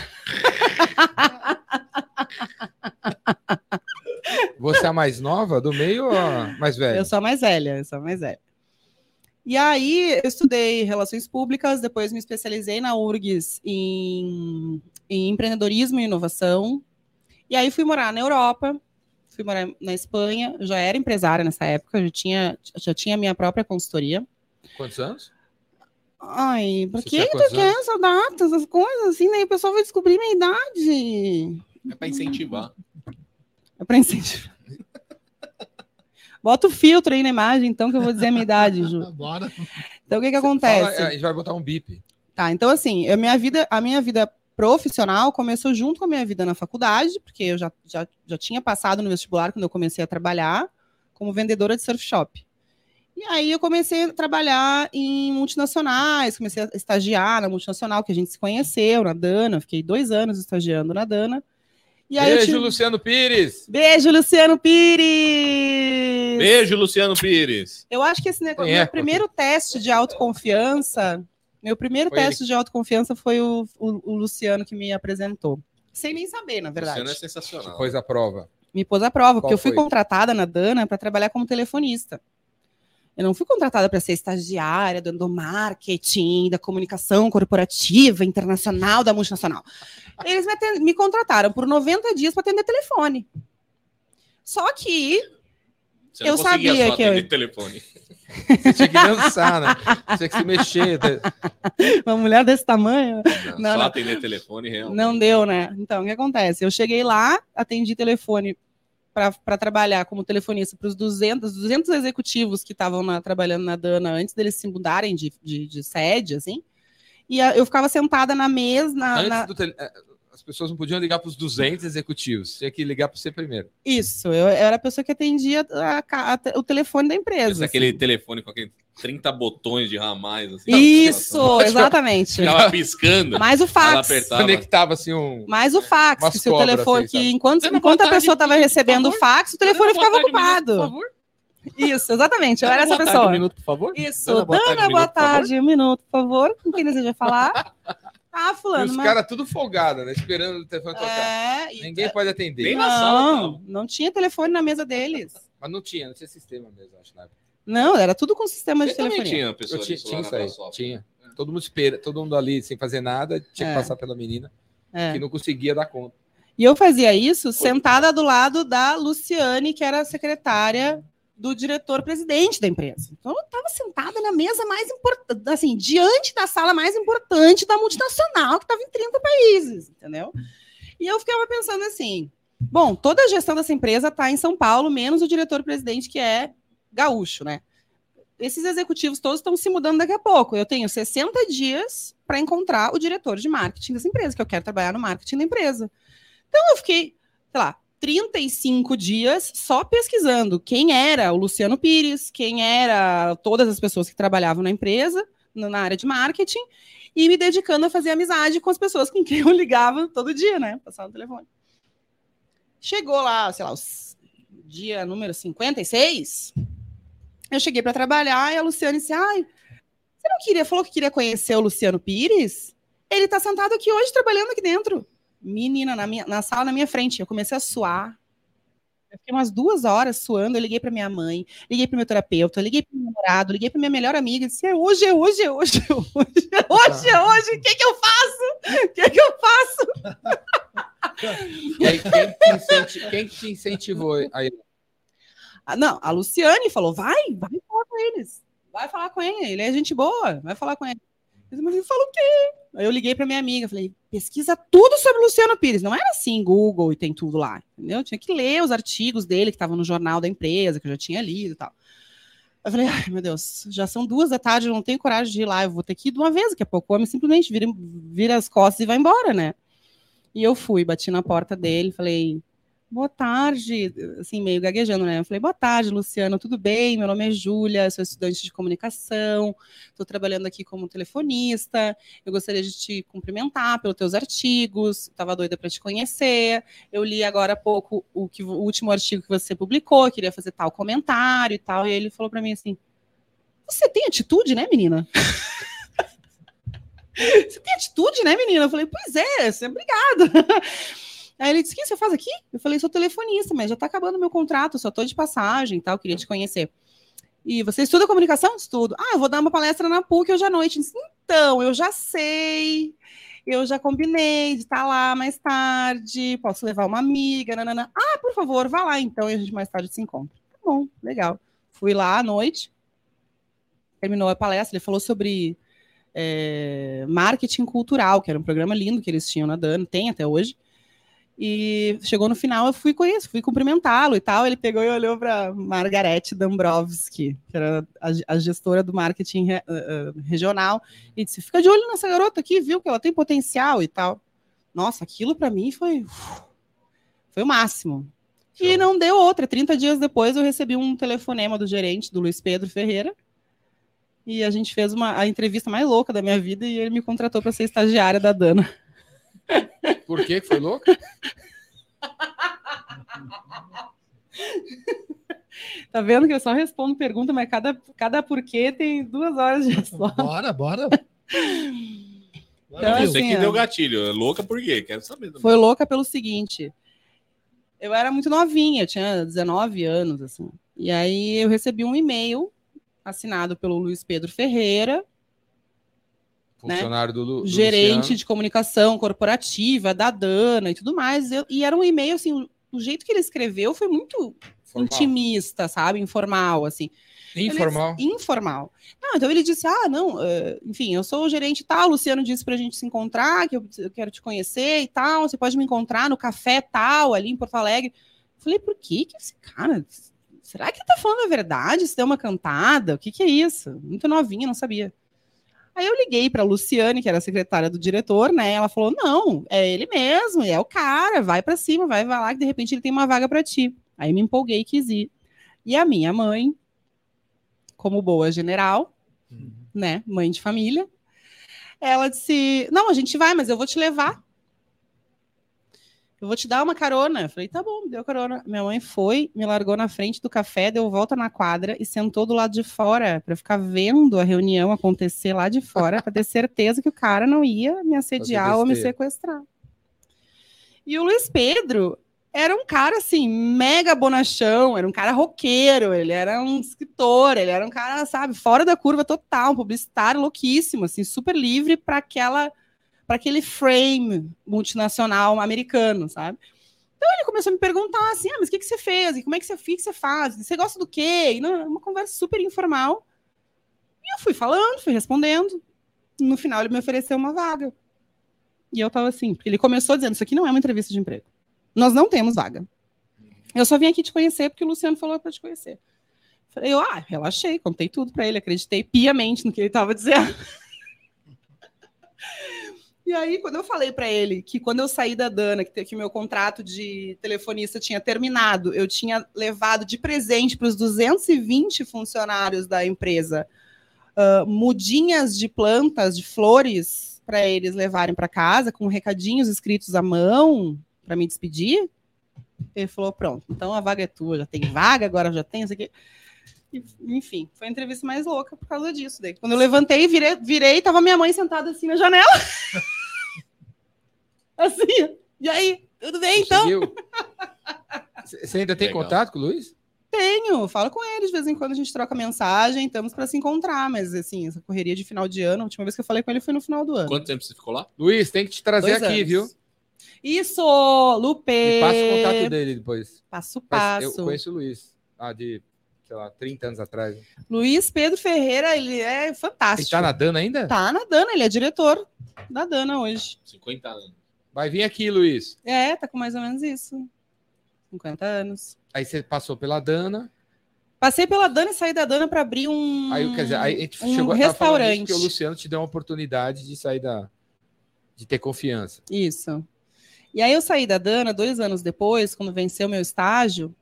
Você é a mais nova do meio ou a mais velha? Eu sou a mais velha, eu sou a mais velha. E aí eu estudei relações públicas, depois me especializei na URGS em, em empreendedorismo e inovação. E aí fui morar na Europa, fui morar na Espanha, já era empresária nessa época, já tinha, já tinha minha própria consultoria. Quantos anos? Ai, pra que tu quer essa data, essas coisas assim, né? O pessoal vai descobrir minha idade. É pra incentivar. É pra incentivar. Bota o filtro aí na imagem, então, que eu vou dizer a minha idade, Ju. [LAUGHS] Bora. Então, o que que acontece? Fala, a gente vai botar um bip. Tá, então, assim, a minha vida, a minha vida profissional começou junto com a minha vida na faculdade, porque eu já, já, já tinha passado no vestibular quando eu comecei a trabalhar como vendedora de surf shop. E aí eu comecei a trabalhar em multinacionais, comecei a estagiar na multinacional que a gente se conheceu, na Dana, fiquei dois anos estagiando na Dana. E aí Beijo, tive... Luciano Pires! Beijo, Luciano Pires! Beijo, Luciano Pires! Eu acho que esse negócio, é? meu primeiro teste de autoconfiança, meu primeiro foi teste ele. de autoconfiança foi o, o, o, Luciano que me apresentou. Sem nem saber, na verdade. Luciano é sensacional. Pôs a prova. Me pôs a prova, Qual porque eu fui foi? contratada na Dana para trabalhar como telefonista. Eu não fui contratada para ser estagiária do marketing, da comunicação corporativa, internacional, da multinacional. Eles me, atend... me contrataram por 90 dias para atender telefone. Só que eu sabia que eu. telefone. Você tinha que dançar, né? Você tinha que se mexer. Uma mulher desse tamanho. Não, não só não. atender telefone realmente. Não deu, né? Então, o que acontece? Eu cheguei lá, atendi telefone para trabalhar como telefonista para os 200, 200 executivos que estavam trabalhando na Dana antes deles se mudarem de, de, de sede, assim. E eu ficava sentada na mesa. Na, na... Tele... É, as pessoas não podiam ligar para os 200 executivos, tinha que ligar para você primeiro. Isso, eu, era a pessoa que atendia a, a, o telefone da empresa. Assim. Aquele telefone com aquele 30 botões de ramais. Assim, Isso, [LAUGHS] exatamente. Ficava piscando. Mais o fax. Conectava assim um. Mais o fax, que se o telefone. Assim, que enquanto, enquanto a pessoa estava recebendo o fax, o telefone ficava ocupado. Minuto, por favor. Isso, exatamente. Eu era essa pessoa. Um minuto, por favor. Isso. Dana, boa Dana, tarde, boa tarde. Um minuto, por favor. Com quem deseja falar? Ah, fulano. E os mas... caras tudo folgado, né? Esperando o telefone tocar. É, Ninguém e... pode atender. Nem não, sala, não, não tinha telefone na mesa deles. Mas não tinha, não tinha sistema mesmo, acho, na época. Não, era tudo com sistema Você de telefonia. tinha pessoa tinha, tinha isso aí, tinha. Todo mundo espera, todo mundo ali sem fazer nada, tinha é. que passar pela menina, é. que não conseguia dar conta. E eu fazia isso sentada do lado da Luciane, que era a secretária do diretor-presidente da empresa. Então eu estava sentada na mesa mais importante, assim, diante da sala mais importante da multinacional, que estava em 30 países, entendeu? E eu ficava pensando assim: bom, toda a gestão dessa empresa está em São Paulo, menos o diretor-presidente, que é gaúcho, né? Esses executivos todos estão se mudando daqui a pouco. Eu tenho 60 dias para encontrar o diretor de marketing dessa empresa, que eu quero trabalhar no marketing da empresa. Então eu fiquei, sei lá, 35 dias só pesquisando quem era o Luciano Pires, quem era todas as pessoas que trabalhavam na empresa, na área de marketing, e me dedicando a fazer amizade com as pessoas com quem [LAUGHS] eu ligava todo dia, né? Passava no telefone. Chegou lá, sei lá, o dia número 56, eu cheguei para trabalhar e a Luciane disse: Ai, você não queria, falou que queria conhecer o Luciano Pires? Ele está sentado aqui hoje trabalhando aqui dentro. Menina, na, minha, na sala na minha frente. Eu comecei a suar. Eu fiquei umas duas horas suando. Eu liguei para minha mãe, liguei para meu terapeuta, liguei para meu namorado, liguei para minha melhor amiga. Disse: é hoje, é hoje, é hoje, é hoje, é hoje, é hoje. O que, que eu faço? O que, que eu faço? quem, te quem te incentivou aí? Ah, não, a Luciane falou: vai, vai falar com eles. Vai falar com ele. Ele é gente boa, vai falar com ele. Mas eu falo o quê? Aí eu liguei para minha amiga, falei, pesquisa tudo sobre Luciano Pires. Não era assim, Google e tem tudo lá, entendeu? Eu tinha que ler os artigos dele que estavam no jornal da empresa, que eu já tinha lido e tal. Eu falei, ai meu Deus, já são duas da tarde, eu não tenho coragem de ir lá, eu vou ter que ir de uma vez, daqui a pouco o homem simplesmente vira, vira as costas e vai embora, né? E eu fui, bati na porta dele, falei, Boa tarde, assim, meio gaguejando, né? Eu falei, boa tarde, Luciano, tudo bem? Meu nome é Júlia, sou estudante de comunicação, estou trabalhando aqui como telefonista. Eu gostaria de te cumprimentar pelos teus artigos, estava doida para te conhecer. Eu li agora há pouco o, que, o último artigo que você publicou, queria fazer tal comentário e tal. E ele falou para mim assim: Você tem atitude, né, menina? [LAUGHS] você tem atitude, né, menina? Eu falei, pois é, obrigada. Aí ele disse: O que você faz aqui? Eu falei: Sou telefonista, mas já está acabando meu contrato, só estou de passagem e tal, queria te conhecer. E você estuda comunicação? Estudo. Ah, eu vou dar uma palestra na PUC hoje à noite. Disse, então, eu já sei, eu já combinei de estar lá mais tarde, posso levar uma amiga, nanana. Ah, por favor, vá lá então e a gente mais tarde se encontra. Tá bom, legal. Fui lá à noite, terminou a palestra, ele falou sobre é, marketing cultural, que era um programa lindo que eles tinham na DAN, tem até hoje. E chegou no final, eu fui com isso, fui cumprimentá-lo e tal. Ele pegou e olhou para Margarete Dombrovski, que era a, a gestora do marketing re, uh, regional, e disse: Fica de olho nessa garota aqui, viu que ela tem potencial e tal. Nossa, aquilo para mim foi, foi o máximo. E não deu outra. 30 dias depois, eu recebi um telefonema do gerente, do Luiz Pedro Ferreira, e a gente fez uma, a entrevista mais louca da minha vida e ele me contratou para ser estagiária da Dana. Por que foi louco? Tá vendo que eu só respondo pergunta, mas cada, cada porquê tem duas horas de resposta. Bora, bora. Então, Você assim, que deu gatilho. É louca por quê? Quero saber. Também. Foi louca pelo seguinte. Eu era muito novinha, tinha 19 anos, assim. E aí eu recebi um e-mail assinado pelo Luiz Pedro Ferreira? Funcionário né? do, do Gerente Luciano. de comunicação corporativa, da Dana e tudo mais. Eu, e era um e-mail, assim, o jeito que ele escreveu foi muito Formal. intimista, sabe? Informal, assim. Informal? Ele, informal. Não, então ele disse: Ah, não, uh, enfim, eu sou o gerente tal. O Luciano disse para a gente se encontrar, que eu, eu, quero te conhecer e tal. Você pode me encontrar no café tal, ali em Porto Alegre. Eu falei: Por que, que esse cara. Será que ele tá falando a verdade? Se deu uma cantada? O que, que é isso? Muito novinha, não sabia. Aí eu liguei para a Luciane, que era a secretária do diretor, né? Ela falou: "Não, é ele mesmo, é o cara, vai para cima, vai, vai lá que de repente ele tem uma vaga para ti". Aí me empolguei e quis ir. E a minha mãe, como boa general, uhum. né, mãe de família, ela disse: "Não, a gente vai, mas eu vou te levar" eu vou te dar uma carona. Eu falei, tá bom, deu carona. Minha mãe foi, me largou na frente do café, deu volta na quadra e sentou do lado de fora para ficar vendo a reunião acontecer lá de fora, para ter certeza que o cara não ia me assediar ou me sequestrar. E o Luiz Pedro era um cara assim, mega bonachão, era um cara roqueiro, ele era um escritor, ele era um cara, sabe, fora da curva total, um publicitário louquíssimo, assim, super livre para aquela para aquele frame multinacional americano, sabe? Então ele começou a me perguntar assim: ah, mas o que, que você fez? E como é que você, que você faz? Você gosta do quê? E uma conversa super informal. E eu fui falando, fui respondendo. No final ele me ofereceu uma vaga. E eu tava assim, porque ele começou dizendo: Isso aqui não é uma entrevista de emprego. Nós não temos vaga. Eu só vim aqui te conhecer porque o Luciano falou para te conhecer. Eu, ah, relaxei, contei tudo para ele, acreditei piamente no que ele estava dizendo. [LAUGHS] E aí, quando eu falei para ele que quando eu saí da Dana, que, que meu contrato de telefonista tinha terminado, eu tinha levado de presente para os 220 funcionários da empresa uh, mudinhas de plantas, de flores, para eles levarem para casa, com recadinhos escritos à mão, para me despedir. Ele falou: pronto, então a vaga é tua, já tem vaga, agora já tem isso aqui. Enfim, foi a entrevista mais louca por causa disso. Daí. Quando eu levantei, virei, virei, tava minha mãe sentada assim na janela. [LAUGHS] Assim, e aí, tudo bem então? [LAUGHS] Você ainda tem Legal. contato com o Luiz? Tenho, falo com ele de vez em quando a gente troca mensagem, estamos para se encontrar, mas assim, essa correria de final de ano, a última vez que eu falei com ele foi no final do ano. Quanto tempo você ficou lá? Luiz, tem que te trazer Dois aqui, anos. viu? Isso, Lupe. Me passa o contato dele depois. Passo, passo. eu conheço o Luiz, ah, de sei lá, 30 anos atrás. Luiz Pedro Ferreira, ele é Ele fantástico. tá nadando ainda? Tá na Dana, ele é diretor da Dana hoje. 50 anos. Vai vir aqui, Luiz. É, tá com mais ou menos isso. 50 anos. Aí você passou pela Dana. Passei pela Dana e saí da Dana para abrir um, Aí, quer dizer, aí a gente um chegou a restaurante. porque o Luciano te deu uma oportunidade de sair da. de ter confiança. Isso. E aí eu saí da Dana dois anos depois, quando venceu meu estágio,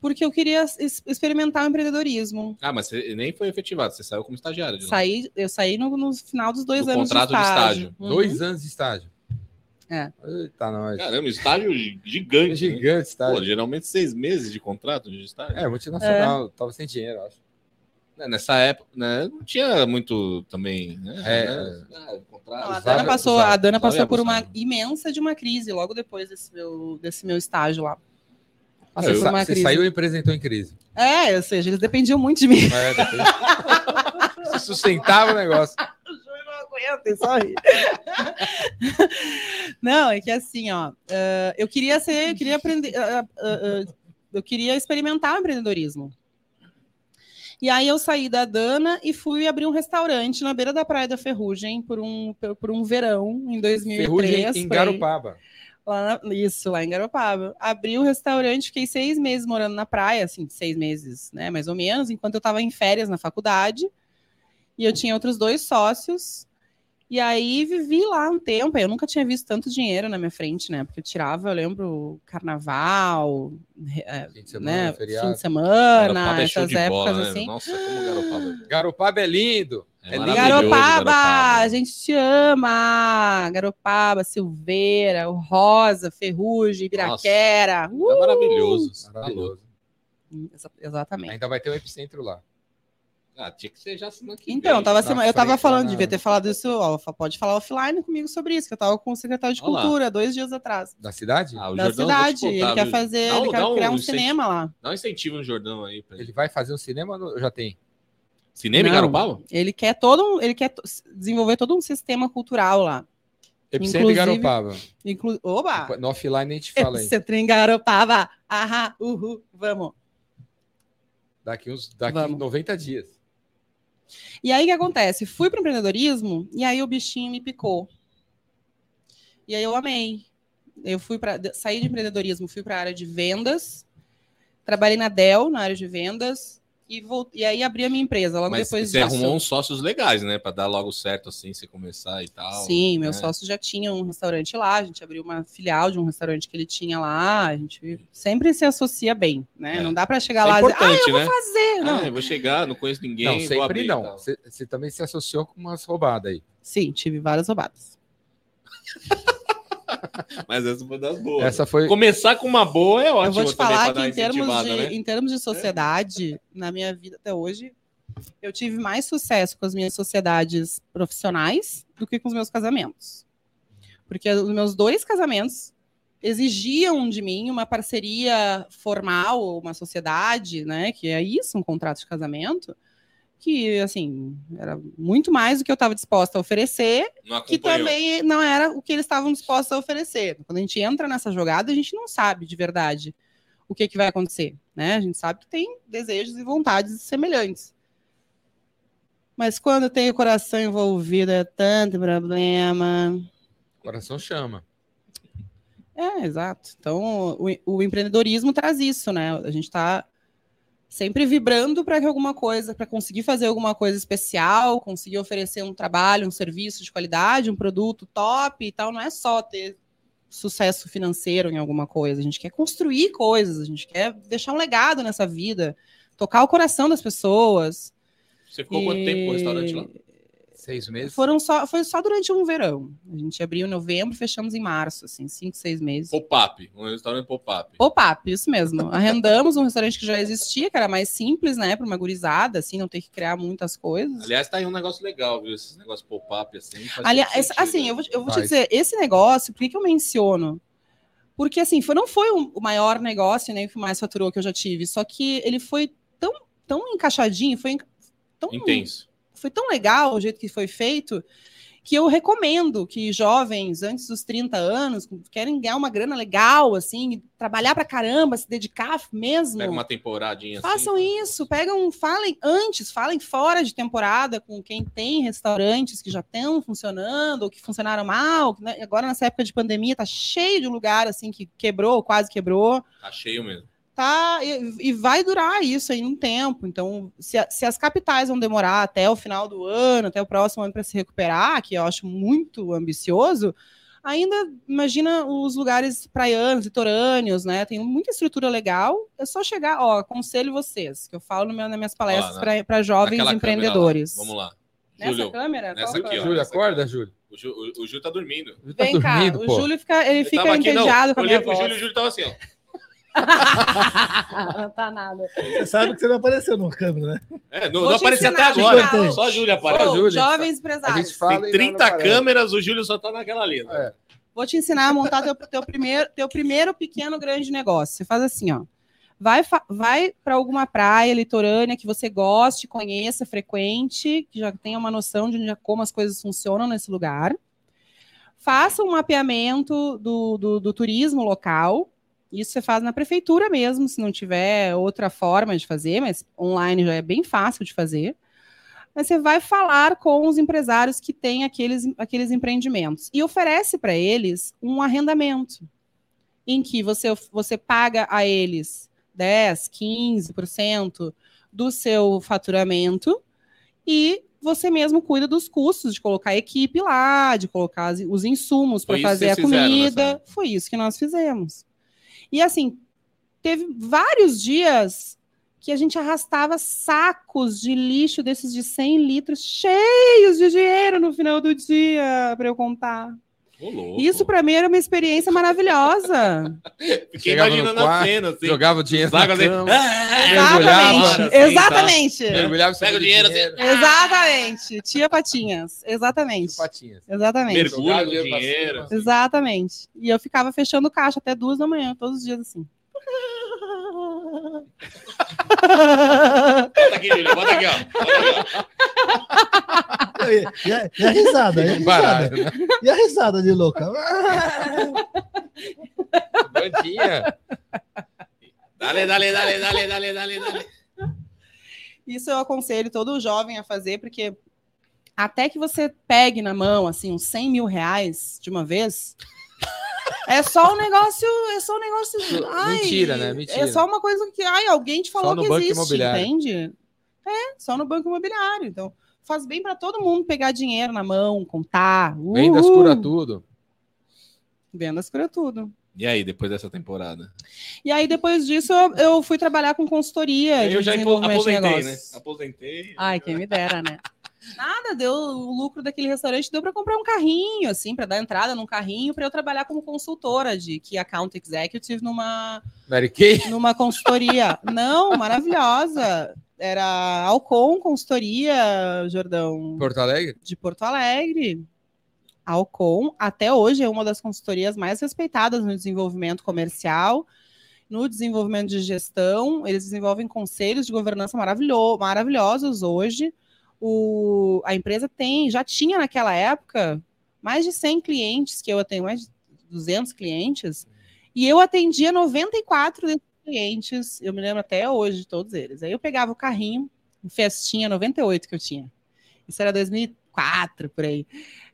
porque eu queria experimentar o empreendedorismo. Ah, mas você nem foi efetivado, você saiu como estagiário de. Saí, eu saí no, no final dos dois Do anos contrato de de estágio. estágio. Uhum. Dois anos de estágio. É. Eita, nós. Caramba, estágio gi- gigante. né? Gigante Pô, estágio. geralmente seis meses de contrato de estágio. É, multinacional. Tava sem dinheiro, eu acho. Né, Nessa época, né, não tinha muito também, né? É, né, ah, contrato. Não, a Dana passou, a Dana passou por uma imensa de uma crise logo depois desse meu, desse meu estágio lá. Passei Você, por sa- uma você crise. saiu e apresentou em crise. É, ou seja, eles dependiam muito de mim. É, depois- [LAUGHS] sustentava o negócio. Só rir. [LAUGHS] Não, é que assim, ó, eh, eu queria ser, eu queria aprender, ah, ah, eu queria experimentar o empreendedorismo. E aí eu saí da Dana e fui abrir um restaurante na beira da Praia da Ferrugem por um, por um verão em 2003. Ferrugem em. Garopaba. Lá na- isso, lá em Garopaba. Abri o restaurante, fiquei seis meses morando na praia, assim, seis meses, né, mais ou menos, enquanto eu estava em férias na faculdade. E eu tinha outros dois sócios. E aí vivi lá um tempo. Eu nunca tinha visto tanto dinheiro na minha frente, né? Porque eu tirava, eu lembro, carnaval, é, Fim de semana, né? feriado. Fim de semana, Garopaba é show essas de épocas bola, né? assim. Nossa, como Garopaba. Garopaba é lindo. É É Garopaba, Garopaba. a gente te ama. Garopaba, Silveira, o Rosa, Ferrugem, Ibiraquera. Uh! É maravilhoso. Tá louco. Maravilhoso. Exa- Exatamente. Ainda vai ter um epicentro lá. Ah, tinha que ser já semana que Então, vem. tava na sema- eu tava frente, falando, na- devia ter falado isso, ó, pode falar offline comigo sobre isso, que eu tava com o secretário de Olha lá. Cultura dois dias atrás. Da cidade? Ah, o da Jordão, cidade. contar, ele quer fazer, Dá ele quer criar um incentivo- cinema lá. Dá um incentivo no Jordão aí. Pra ele. Ele vai fazer um cinema ou já tem? Cinema em Não. Garopaba? Ele quer todo um, ele quer desenvolver todo um sistema cultural lá. Epicentro em Garopaba. Inclu Oba! No offline a gente fala aí. Epicentro em Garopaba. Ahá, uhul, vamos. Daqui uns daqui Vamos. 90 dias. E aí o que acontece? Fui para empreendedorismo e aí o bichinho me picou. E aí eu amei. Eu fui para saí de empreendedorismo, fui para a área de vendas. Trabalhei na Dell, na área de vendas e vol- e aí abri a minha empresa logo Mas depois você disso. arrumou uns sócios legais, né? Pra dar logo certo assim, você começar e tal. Sim, meu né? sócio já tinha um restaurante lá, a gente abriu uma filial de um restaurante que ele tinha lá, a gente sempre se associa bem, né? É. Não dá para chegar Isso lá é e dizer, ah, eu vou né? fazer. Não. Ah, eu vou chegar, não conheço ninguém. não, vou sempre abrir não. você também se associou com umas roubadas aí. Sim, tive várias roubadas. [LAUGHS] Mas essa foi das boas. Essa foi. Começar com uma boa é Eu ótimo vou te falar que em termos, de, né? em termos de sociedade, na minha vida até hoje, eu tive mais sucesso com as minhas sociedades profissionais do que com os meus casamentos. Porque os meus dois casamentos exigiam de mim uma parceria formal, uma sociedade, né? Que é isso, um contrato de casamento, que, assim, era muito mais do que eu estava disposta a oferecer que também não era o que eles estavam dispostos a oferecer. Quando a gente entra nessa jogada, a gente não sabe de verdade o que, que vai acontecer, né? A gente sabe que tem desejos e vontades semelhantes. Mas quando tem o coração envolvido, é tanto problema. O coração chama. É, exato. Então, o, o empreendedorismo traz isso, né? A gente está sempre vibrando para que alguma coisa, para conseguir fazer alguma coisa especial, conseguir oferecer um trabalho, um serviço de qualidade, um produto top e tal. Não é só ter sucesso financeiro em alguma coisa. A gente quer construir coisas, a gente quer deixar um legado nessa vida, tocar o coração das pessoas. Você ficou quanto tempo com o restaurante lá? Seis meses. Foram só, foi só durante um verão. A gente abriu em novembro, fechamos em março, assim, cinco, seis meses. Pop-up. Um restaurante pop-up. Pop-up, isso mesmo. Arrendamos um restaurante que já existia, que era mais simples, né, para uma gurizada, assim, não ter que criar muitas coisas. Aliás, tá aí um negócio legal, viu? Esses negócios pop-up assim. Aliás, sentido, assim, né? eu vou, eu vou te dizer, esse negócio, por que, que eu menciono? Porque, assim, foi, não foi o o maior negócio, nem o que mais faturou que eu já tive, só que ele foi tão, tão encaixadinho, foi tão, Intenso. Foi tão legal o jeito que foi feito, que eu recomendo que jovens antes dos 30 anos querem ganhar uma grana legal, assim, trabalhar para caramba, se dedicar mesmo. Pega uma temporadinha Façam assim. isso, pegam, falem antes, falem fora de temporada com quem tem restaurantes que já estão funcionando ou que funcionaram mal. Né? Agora nessa época de pandemia tá cheio de lugar assim que quebrou, quase quebrou. Tá cheio mesmo. Tá, e, e vai durar isso aí um tempo. Então, se, a- se as capitais vão demorar até o final do ano, até o próximo ano para se recuperar, que eu acho muito ambicioso, ainda imagina os lugares praianos, litorâneos, né? Tem muita estrutura legal. É só chegar, ó, aconselho vocês, que eu falo no meu- nas minhas palestras na- para jovens empreendedores. lá. Vamos lá. Nessa Júlio, câmera? nessa aqui, ó. Júlio, acorda, aqui. Júlio. o, Ju, o, o Júlio tá dormindo. Tá Vem cá, dormindo, o pô. Júlio fica, ele fica aqui, não. entediado com a Olhei minha pro voz. Júlio, o Júlio tava assim, ó. Não tá nada. Você sabe que você não apareceu no câmera, né? É, não, não apareceu até agora. Só a Júlia Só aparece. a Ô, Júlia. jovens A empresários. gente fala Tem e não 30 aparece. câmeras, o Júlio só tá naquela ali. né? É. Vou te ensinar a montar teu, teu, primeiro, teu primeiro pequeno grande negócio. Você faz assim, ó. Vai, vai para alguma praia litorânea que você goste, conheça, frequente, que já tenha uma noção de onde- como as coisas funcionam nesse lugar. Faça um mapeamento do, do, do turismo local. Isso você faz na prefeitura mesmo, se não tiver outra forma de fazer, mas online já é bem fácil de fazer. Mas você vai falar com os empresários que têm aqueles, aqueles empreendimentos e oferece para eles um arrendamento, em que você, você paga a eles 10, 15% do seu faturamento e você mesmo cuida dos custos de colocar a equipe lá, de colocar os insumos para fazer a comida. Foi isso que nós fizemos. E assim, teve vários dias que a gente arrastava sacos de lixo desses de 100 litros cheios de dinheiro no final do dia para eu contar. Ô. Isso para mim era uma experiência maravilhosa. Fiquei Chegava imaginando a quarto, cena, assim. Jogava o dinheiro na Zaga assim, cama, "Ah, mergulhava, Exatamente. assim, Exatamente. mergulhava Pega o dinheiro, Exatamente. Tia Patinhas. Exatamente. patinhas. Exatamente. Mergulho dinheiro. Exatamente. E eu ficava fechando caixa até duas da manhã, todos os dias assim. Bota aqui, Júlio, bota aqui, ó. Bota aqui, ó. E, e a, e a risada? E a risada? Baralho, né? E a risada de louca? Bandinha. Dale, dale, dale, dale, dale, dale, dale. Isso eu aconselho todo jovem a fazer, porque até que você pegue na mão, assim, uns 100 mil reais de uma vez, é só um negócio, é só um negócio... ai, Mentira, né? Mentira. É só uma coisa que, ai, alguém te falou no que banco existe, imobiliário. entende? É, só no banco imobiliário. Então, faz bem para todo mundo pegar dinheiro na mão, contar. Vendas Uhul. cura tudo. Vendas cura tudo. E aí, depois dessa temporada? E aí, depois disso, eu, eu fui trabalhar com consultoria. Eu já apo- desenvolvimento de aposentei, né? Aposentei. Ai, quem me dera, né? Nada, deu o lucro daquele restaurante deu para comprar um carrinho, assim, para dar entrada num carrinho para eu trabalhar como consultora de Key Account Executive numa, Mary Kay? numa consultoria. Não, maravilhosa. Era Alcon Consultoria, Jordão, Porto Alegre? de Porto Alegre. Alcon, até hoje, é uma das consultorias mais respeitadas no desenvolvimento comercial, no desenvolvimento de gestão. Eles desenvolvem conselhos de governança maravilho maravilhosos hoje. O, a empresa tem, já tinha naquela época mais de 100 clientes, que eu tenho mais de 200 clientes, e eu atendia 94 desses clientes, eu me lembro até hoje de todos eles. Aí eu pegava o carrinho, Festinha 98 que eu tinha. Isso era 2004, por aí.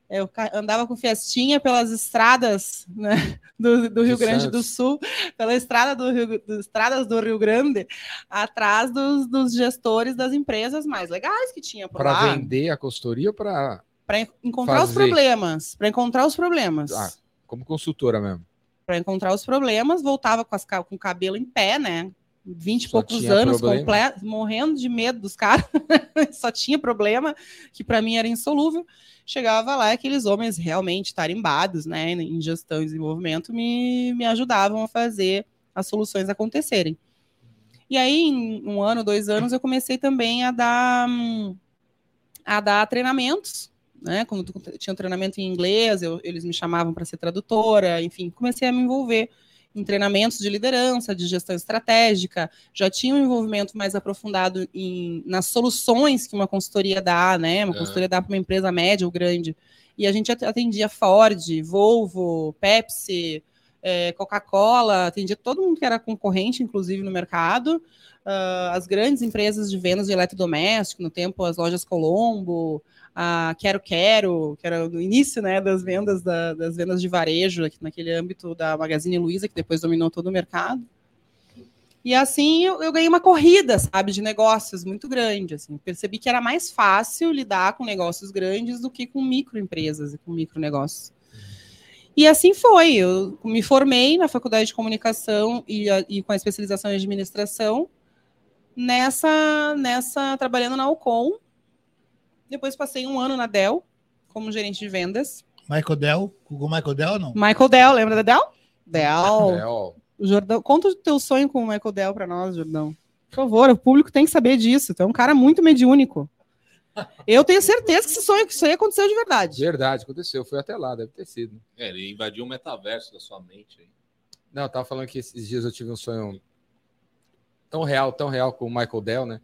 Eu andava com Festinha pelas estradas né, [LAUGHS] do, do Rio De Grande do. Sul, pela estrada do Rio, das estradas do Rio Grande, atrás dos, dos gestores das empresas mais legais que tinha por Para lá vender a consultoria ou para para encontrar os Fazer. problemas, para encontrar os problemas. Ah. como consultora mesmo? Para encontrar os problemas, voltava com, as, com o cabelo em pé, né? 20 e poucos anos, problema. comple- morrendo de medo dos caras, [LAUGHS] só tinha problema, que para mim era insolúvel. Chegava lá, aqueles homens realmente tarimbados, né, em gestão e desenvolvimento, me, me ajudavam a fazer as soluções acontecerem. E aí, em um ano, dois anos, eu comecei também a dar, a dar treinamentos né? Quando tinha um treinamento em inglês, eu- eles me chamavam para ser tradutora, enfim, comecei a me envolver em treinamentos de liderança, de gestão estratégica, já tinha um envolvimento mais aprofundado em, nas soluções que uma consultoria dá, né? Uma É. consultoria dá para uma empresa média ou grande. E a gente atendia Ford, Volvo, Pepsi, é, Coca-Cola, atendia todo mundo que era concorrente, inclusive, no mercado. Uh, as grandes empresas de vendas de eletrodoméstico, no tempo as lojas Colombo, a Quero Quero, que era no início né, das vendas da, das vendas de varejo, aqui naquele âmbito da Magazine Luiza, que depois dominou todo o mercado. E assim eu, eu, ganhei uma corrida, sabe, de negócios muito grande. Assim. Percebi que era mais fácil lidar com negócios grandes do que com microempresas e com micronegócios. E assim foi. Eu me formei na faculdade de comunicação e, e com a especialização em administração nessa, nessa trabalhando na Alcon. Depois passei um ano na Dell como gerente de vendas. Michael Dell, Google Michael Dell não? Michael Dell, lembra da Dell? Dell. [LAUGHS] Jordão, conta o teu sonho com o Michael Dell para nós, Jordão. Por favor, o público tem que saber disso. Tu é um cara muito mediúnico. Eu tenho certeza que esse sonho, que isso aí aconteceu de verdade. Verdade, aconteceu. Fui até lá, deve ter sido. É, ele invadiu o metaverso da sua mente. Aí. Não, eu tava falando que esses dias eu tive um sonho tão real, tão real com o Michael Dell, né?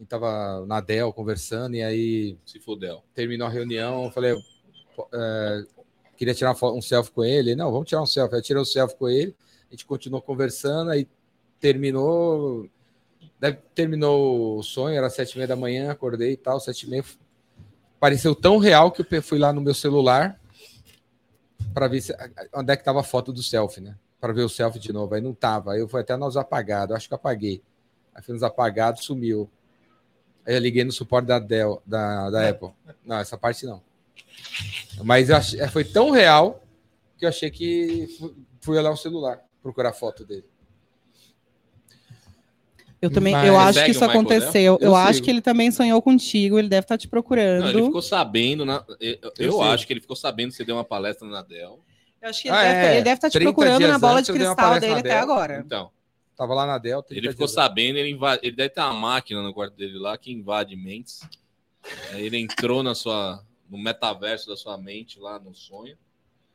E tava na Dell conversando, e aí. Se fudeu. Terminou a reunião, eu falei. É, queria tirar um selfie com ele. Não, vamos tirar um selfie. Aí tirei um selfie com ele, a gente continuou conversando, aí terminou. Deve, terminou o sonho, era sete e meia da manhã, acordei e tal, sete e meia. Pareceu tão real que eu fui lá no meu celular para ver se, onde é que tava a foto do selfie, né? Para ver o selfie de novo. Aí não tava. Aí eu fui até nos apagados, acho que apaguei. Aí fui nos apagados, sumiu. Aí eu liguei no suporte da Dell, da, da Apple. Não, essa parte não. Mas achei, é, foi tão real que eu achei que fui, fui olhar o celular, procurar foto dele. Eu também, Mas eu acho que isso aconteceu. Eu, eu acho que ele também sonhou contigo, ele deve estar te procurando. Não, ele ficou sabendo, na, eu, eu, eu acho que ele ficou sabendo que você deu uma palestra na Dell. Eu acho que ele, ah, deve, é. ele deve estar te procurando na bola de cristal dele até agora. Então. Tava lá na Delta. Ele ficou sabendo, ele, invade, ele deve ter uma máquina no quarto dele lá que invade mentes. Aí ele entrou na sua, no metaverso da sua mente lá no sonho.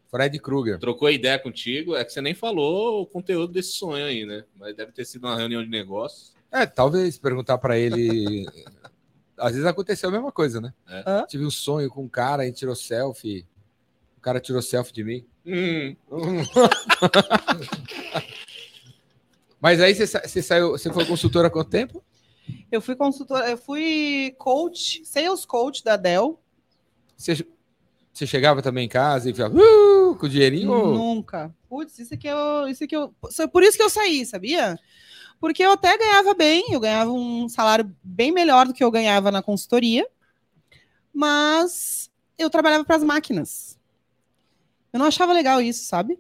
Fred Krueger. Trocou ideia contigo. É que você nem falou o conteúdo desse sonho aí, né? Mas deve ter sido uma reunião de negócios. É, talvez perguntar para ele. Às vezes aconteceu a mesma coisa, né? É. Tive um sonho com um cara, a gente tirou selfie. O cara tirou selfie de mim. Hum. [LAUGHS] Mas aí você, você saiu, você foi consultora há quanto tempo? Eu fui consultora, eu fui coach, sales coach da Dell. Você, você chegava também em casa e ficava uh, com o dinheirinho? Nunca. Putz, isso que eu, isso que eu, por isso que eu saí, sabia? Porque eu até ganhava bem, eu ganhava um salário bem melhor do que eu ganhava na consultoria, mas eu trabalhava para as máquinas. Eu não achava legal isso, sabe?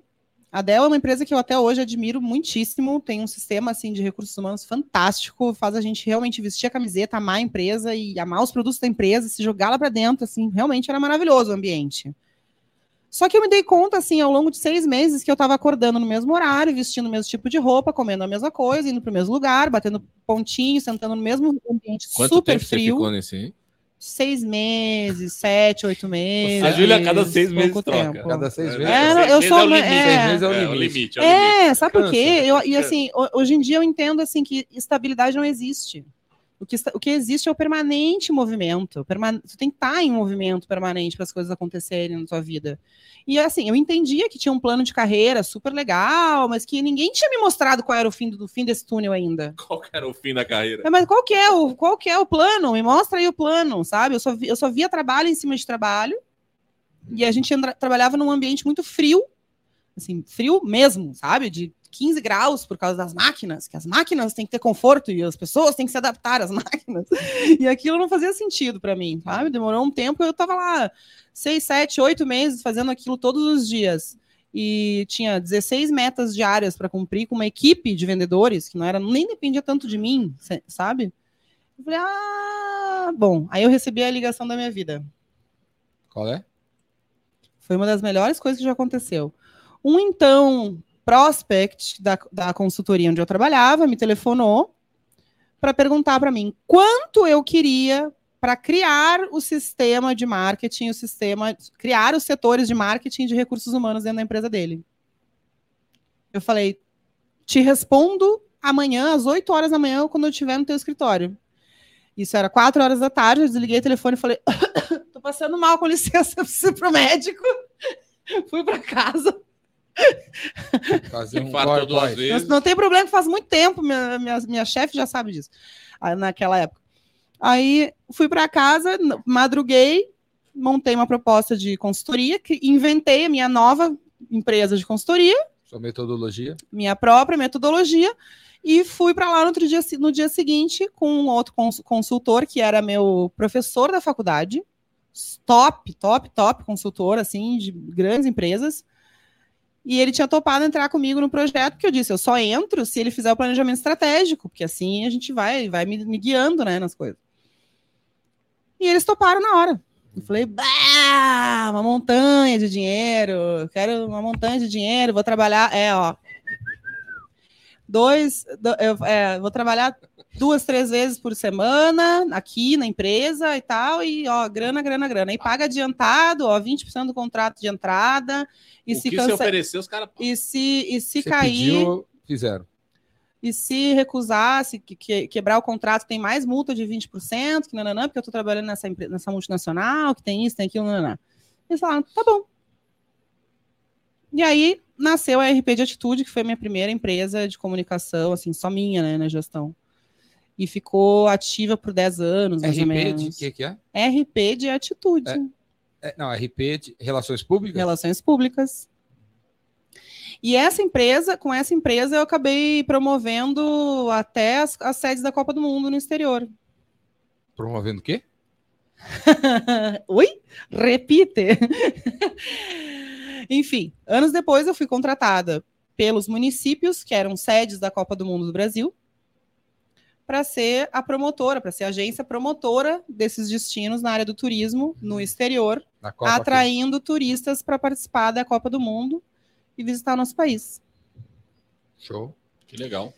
A Dell é uma empresa que eu até hoje admiro muitíssimo, tem um sistema assim de recursos humanos fantástico, faz a gente realmente vestir a camiseta, amar a empresa e amar os produtos da empresa, se jogar lá para dentro, assim, realmente era maravilhoso o ambiente. Só que eu me dei conta, assim, ao longo de seis meses, que eu estava acordando no mesmo horário, vestindo o mesmo tipo de roupa, comendo a mesma coisa, indo para o mesmo lugar, batendo pontinho, sentando no mesmo ambiente Quanto super tempo frio. Você ficou nesse? Seis meses, sete, oito meses. A Júlia, cada seis meses troca. Tempo. Cada seis meses. É, eu sou. É o limite. É, meses é, o limite. É, o limite, é sabe por quê? Eu, e assim, hoje em dia eu entendo assim que estabilidade não existe. O que, o que existe é o permanente movimento. Perman você tem que estar em movimento permanente para as coisas acontecerem na sua vida. E assim, eu entendia que tinha um plano de carreira super legal, mas que ninguém tinha me mostrado qual era o fim do, do fim desse túnel ainda. [LAUGHS] Qual era o fim da carreira? É, mas qual que é o qual que é o plano? Me mostra aí o plano, sabe? Eu só, vi, eu só via trabalho em cima de trabalho. E a gente trabalhava num ambiente muito frio, assim, frio mesmo, sabe? De 15 graus por causa das máquinas, que as máquinas têm que ter conforto e as pessoas têm que se adaptar às [LAUGHS] máquinas. E aquilo não fazia sentido para mim, sabe? Demorou um tempo, eu estava lá seis, sete, oito meses fazendo aquilo todos os dias. E tinha 16 metas diárias para cumprir com uma equipe de vendedores, que não era nem dependia tanto de mim, sabe? Eu falei, ah, bom. Aí eu recebi a ligação da minha vida. Qual é? Foi uma das melhores coisas que já aconteceu. Um então prospect da, da consultoria onde eu trabalhava me telefonou para perguntar para mim quanto eu queria para criar o sistema de marketing, o sistema, criar os setores de marketing de recursos humanos dentro da empresa dele. Eu falei, te respondo amanhã, às 8 horas da manhã, quando eu estiver no teu escritório. Isso era 4 horas da tarde, eu desliguei o telefone e falei, [COUGHS] tô passando mal, com licença, preciso ir pro médico. [LAUGHS] Fui para casa. [LAUGHS] Fazer um Infartou duas boy. Não, vezes. não tem problema, faz muito tempo, minha, minha, minha chefe já sabe disso, naquela época. Aí fui para casa, madruguei, montei uma proposta de consultoria, que inventei a minha nova empresa de consultoria, Sua metodologia. minha própria metodologia, e fui para lá no, outro dia, no dia seguinte com um outro cons- consultor, que era meu professor da faculdade, top, top, top consultor, assim, de grandes empresas. E ele tinha topado entrar comigo no projeto, porque eu disse, eu só entro se ele fizer o planejamento estratégico, porque assim a gente vai, vai me, me guiando, né, nas coisas. E eles toparam na hora. Eu falei, uma montanha de dinheiro, quero uma montanha de dinheiro, vou trabalhar, é, ó, dois, do- eu é, vou trabalhar duas, três vezes por semana aqui na empresa e tal, e ó, grana, grana, grana. E paga adiantado, ó, 20% do contrato de entrada. E o se que você ofereceu, os caras. E se, e se Você cair, pediu, fizeram. e se recusar, se que- que- quebrar o contrato, tem mais multa de 20%, que nananã, porque eu tô trabalhando nessa, empre- nessa multinacional, que tem isso, tem aquilo, nananã. Eles falaram, tá bom. E aí nasceu a RP de Atitude, que foi a minha primeira empresa de comunicação, assim, só minha, né, na gestão. E ficou ativa por 10 anos, mais ou RP de menos. que que é? RP de Atitude. É, Não, RP de Relações Públicas? Relações Públicas. E essa empresa, com essa empresa, eu acabei promovendo até as, as sedes da Copa do Mundo no exterior. Promovendo o quê? [LAUGHS] Oi? Repite. [LAUGHS] Enfim, anos depois eu fui contratada pelos municípios, que eram sedes da Copa do Mundo do Brasil, para ser a promotora, para ser a agência promotora desses destinos na área do turismo no exterior, Copa aqui. atraindo turistas para participar da Copa do Mundo e visitar o nosso país. Show. Que legal.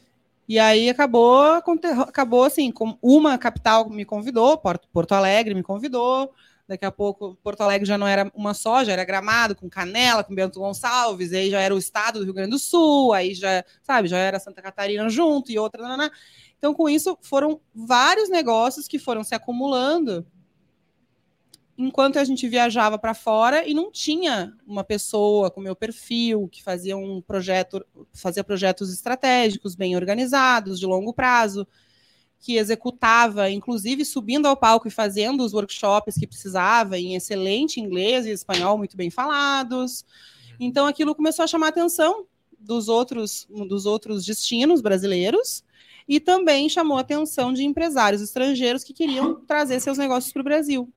E aí acabou, acabou assim, com uma capital me convidou, Porto, Porto Alegre me convidou, daqui a pouco Porto Alegre já não era uma só, já era Gramado, com Canela, com Bento Gonçalves, aí já era o estado do Rio Grande do Sul, aí já, sabe, já era Santa Catarina junto e outra. Então com isso foram vários negócios que foram se acumulando enquanto a gente viajava para fora e não tinha uma pessoa com meu perfil que fazia um projeto, fazia projetos estratégicos bem organizados, de longo prazo, que executava, inclusive subindo ao palco e fazendo os workshops que precisava em excelente inglês e espanhol muito bem falados. Então aquilo começou a chamar a atenção dos outros dos outros destinos brasileiros e também chamou a atenção de empresários estrangeiros que queriam trazer seus negócios para o Brasil.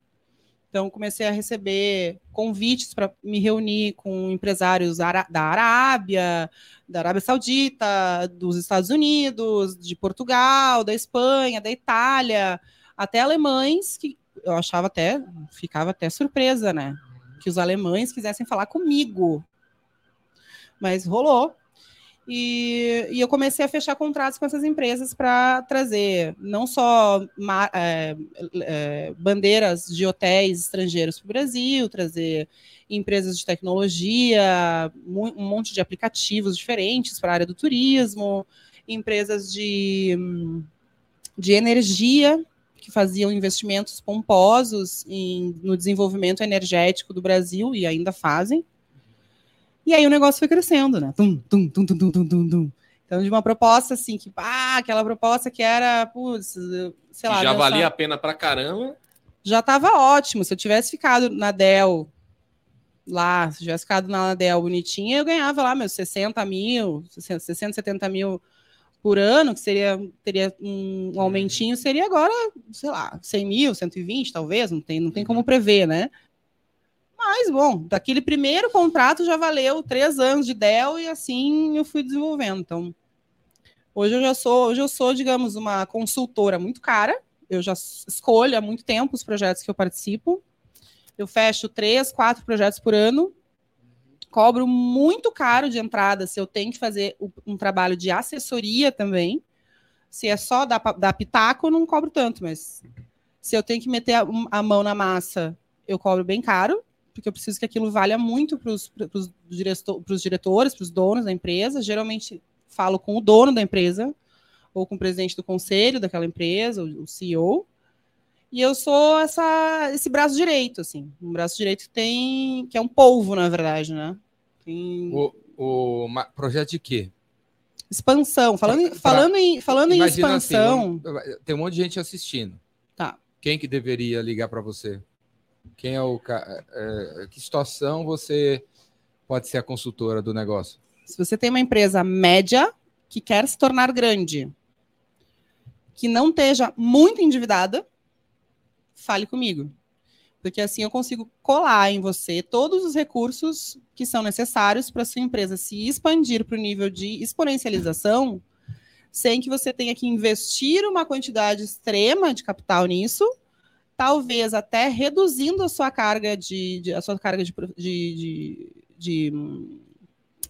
Então, comecei a receber convites para me reunir com empresários da Arábia, da Arábia Saudita, dos Estados Unidos, de Portugal, da Espanha, da Itália, até alemães, que eu achava até, ficava até surpresa, né? Que os alemães quisessem falar comigo. Mas rolou. E, e eu comecei a fechar contratos com essas empresas para trazer não só é, é, bandeiras de hotéis estrangeiros para o Brasil, trazer empresas de tecnologia, um monte de aplicativos diferentes para a área do turismo, empresas de, de energia que faziam investimentos pomposos em- no desenvolvimento energético do Brasil e ainda fazem. E aí o negócio foi crescendo, né? Tum, tum, tum, tum, tum, tum, tum, tum. Então, de uma proposta assim, que, ah, aquela proposta que era, putz, sei lá, já valia a pena pra caramba. já estava ótimo. Se eu tivesse ficado na Dell lá, se eu tivesse ficado na Dell bonitinha, eu ganhava lá meus 60 mil, 60, 60 70 mil por ano, que seria teria um aumentinho, seria agora, sei lá, 100 mil, 120 talvez, não tem, não tem como prever, né? Mas, bom, daquele primeiro contrato já valeu três anos de Dell e assim eu fui desenvolvendo. Então, hoje eu já sou, hoje eu sou, digamos, uma consultora muito cara, eu já escolho há muito tempo os projetos que eu participo. Eu fecho três, quatro projetos por ano. Cobro muito caro de entrada se eu tenho que fazer um trabalho de assessoria também. Se é só dar, dar pitaco, não cobro tanto, mas se eu tenho que meter a, a mão na massa, eu cobro bem caro, porque eu preciso que aquilo valha muito para os diretores, para os donos da empresa. Geralmente falo com o dono da empresa, ou com o presidente do conselho daquela empresa, o CEO. E eu sou essa, esse braço direito, assim. Um braço direito que tem. que é um polvo, na verdade, né? Tem... O, o projeto de quê? Expansão. Falando, pra, falando em, falando em assim, expansão. Assim, tem um monte de gente assistindo. Tá. Quem que deveria ligar para você? Quem é o. É, é, que situação você pode ser a consultora do negócio? Se você tem uma empresa média que quer se tornar grande, que não esteja muito endividada, fale comigo. Porque assim eu consigo colar em você todos os recursos que são necessários para sua empresa se expandir para o nível de exponencialização, sem que você tenha que investir uma quantidade extrema de capital nisso, talvez até reduzindo a sua carga de, de a sua carga de, de, de,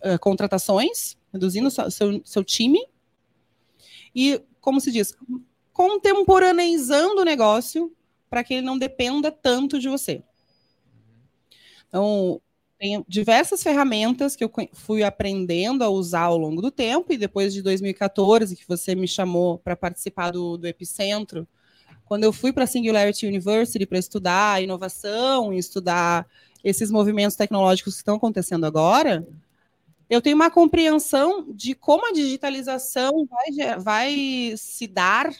uh, contratações, reduzindo seu, seu, seu time e, como se diz, contemporaneizando o negócio para que ele não dependa tanto de você. Então, tem diversas ferramentas que eu fui aprendendo a usar ao longo do tempo, e depois de 2014, que você me chamou para participar do, do Epicentro, quando eu fui para a Singularity University para estudar inovação estudar esses movimentos tecnológicos que estão acontecendo agora, eu tenho uma compreensão de como a digitalização vai, vai se dar,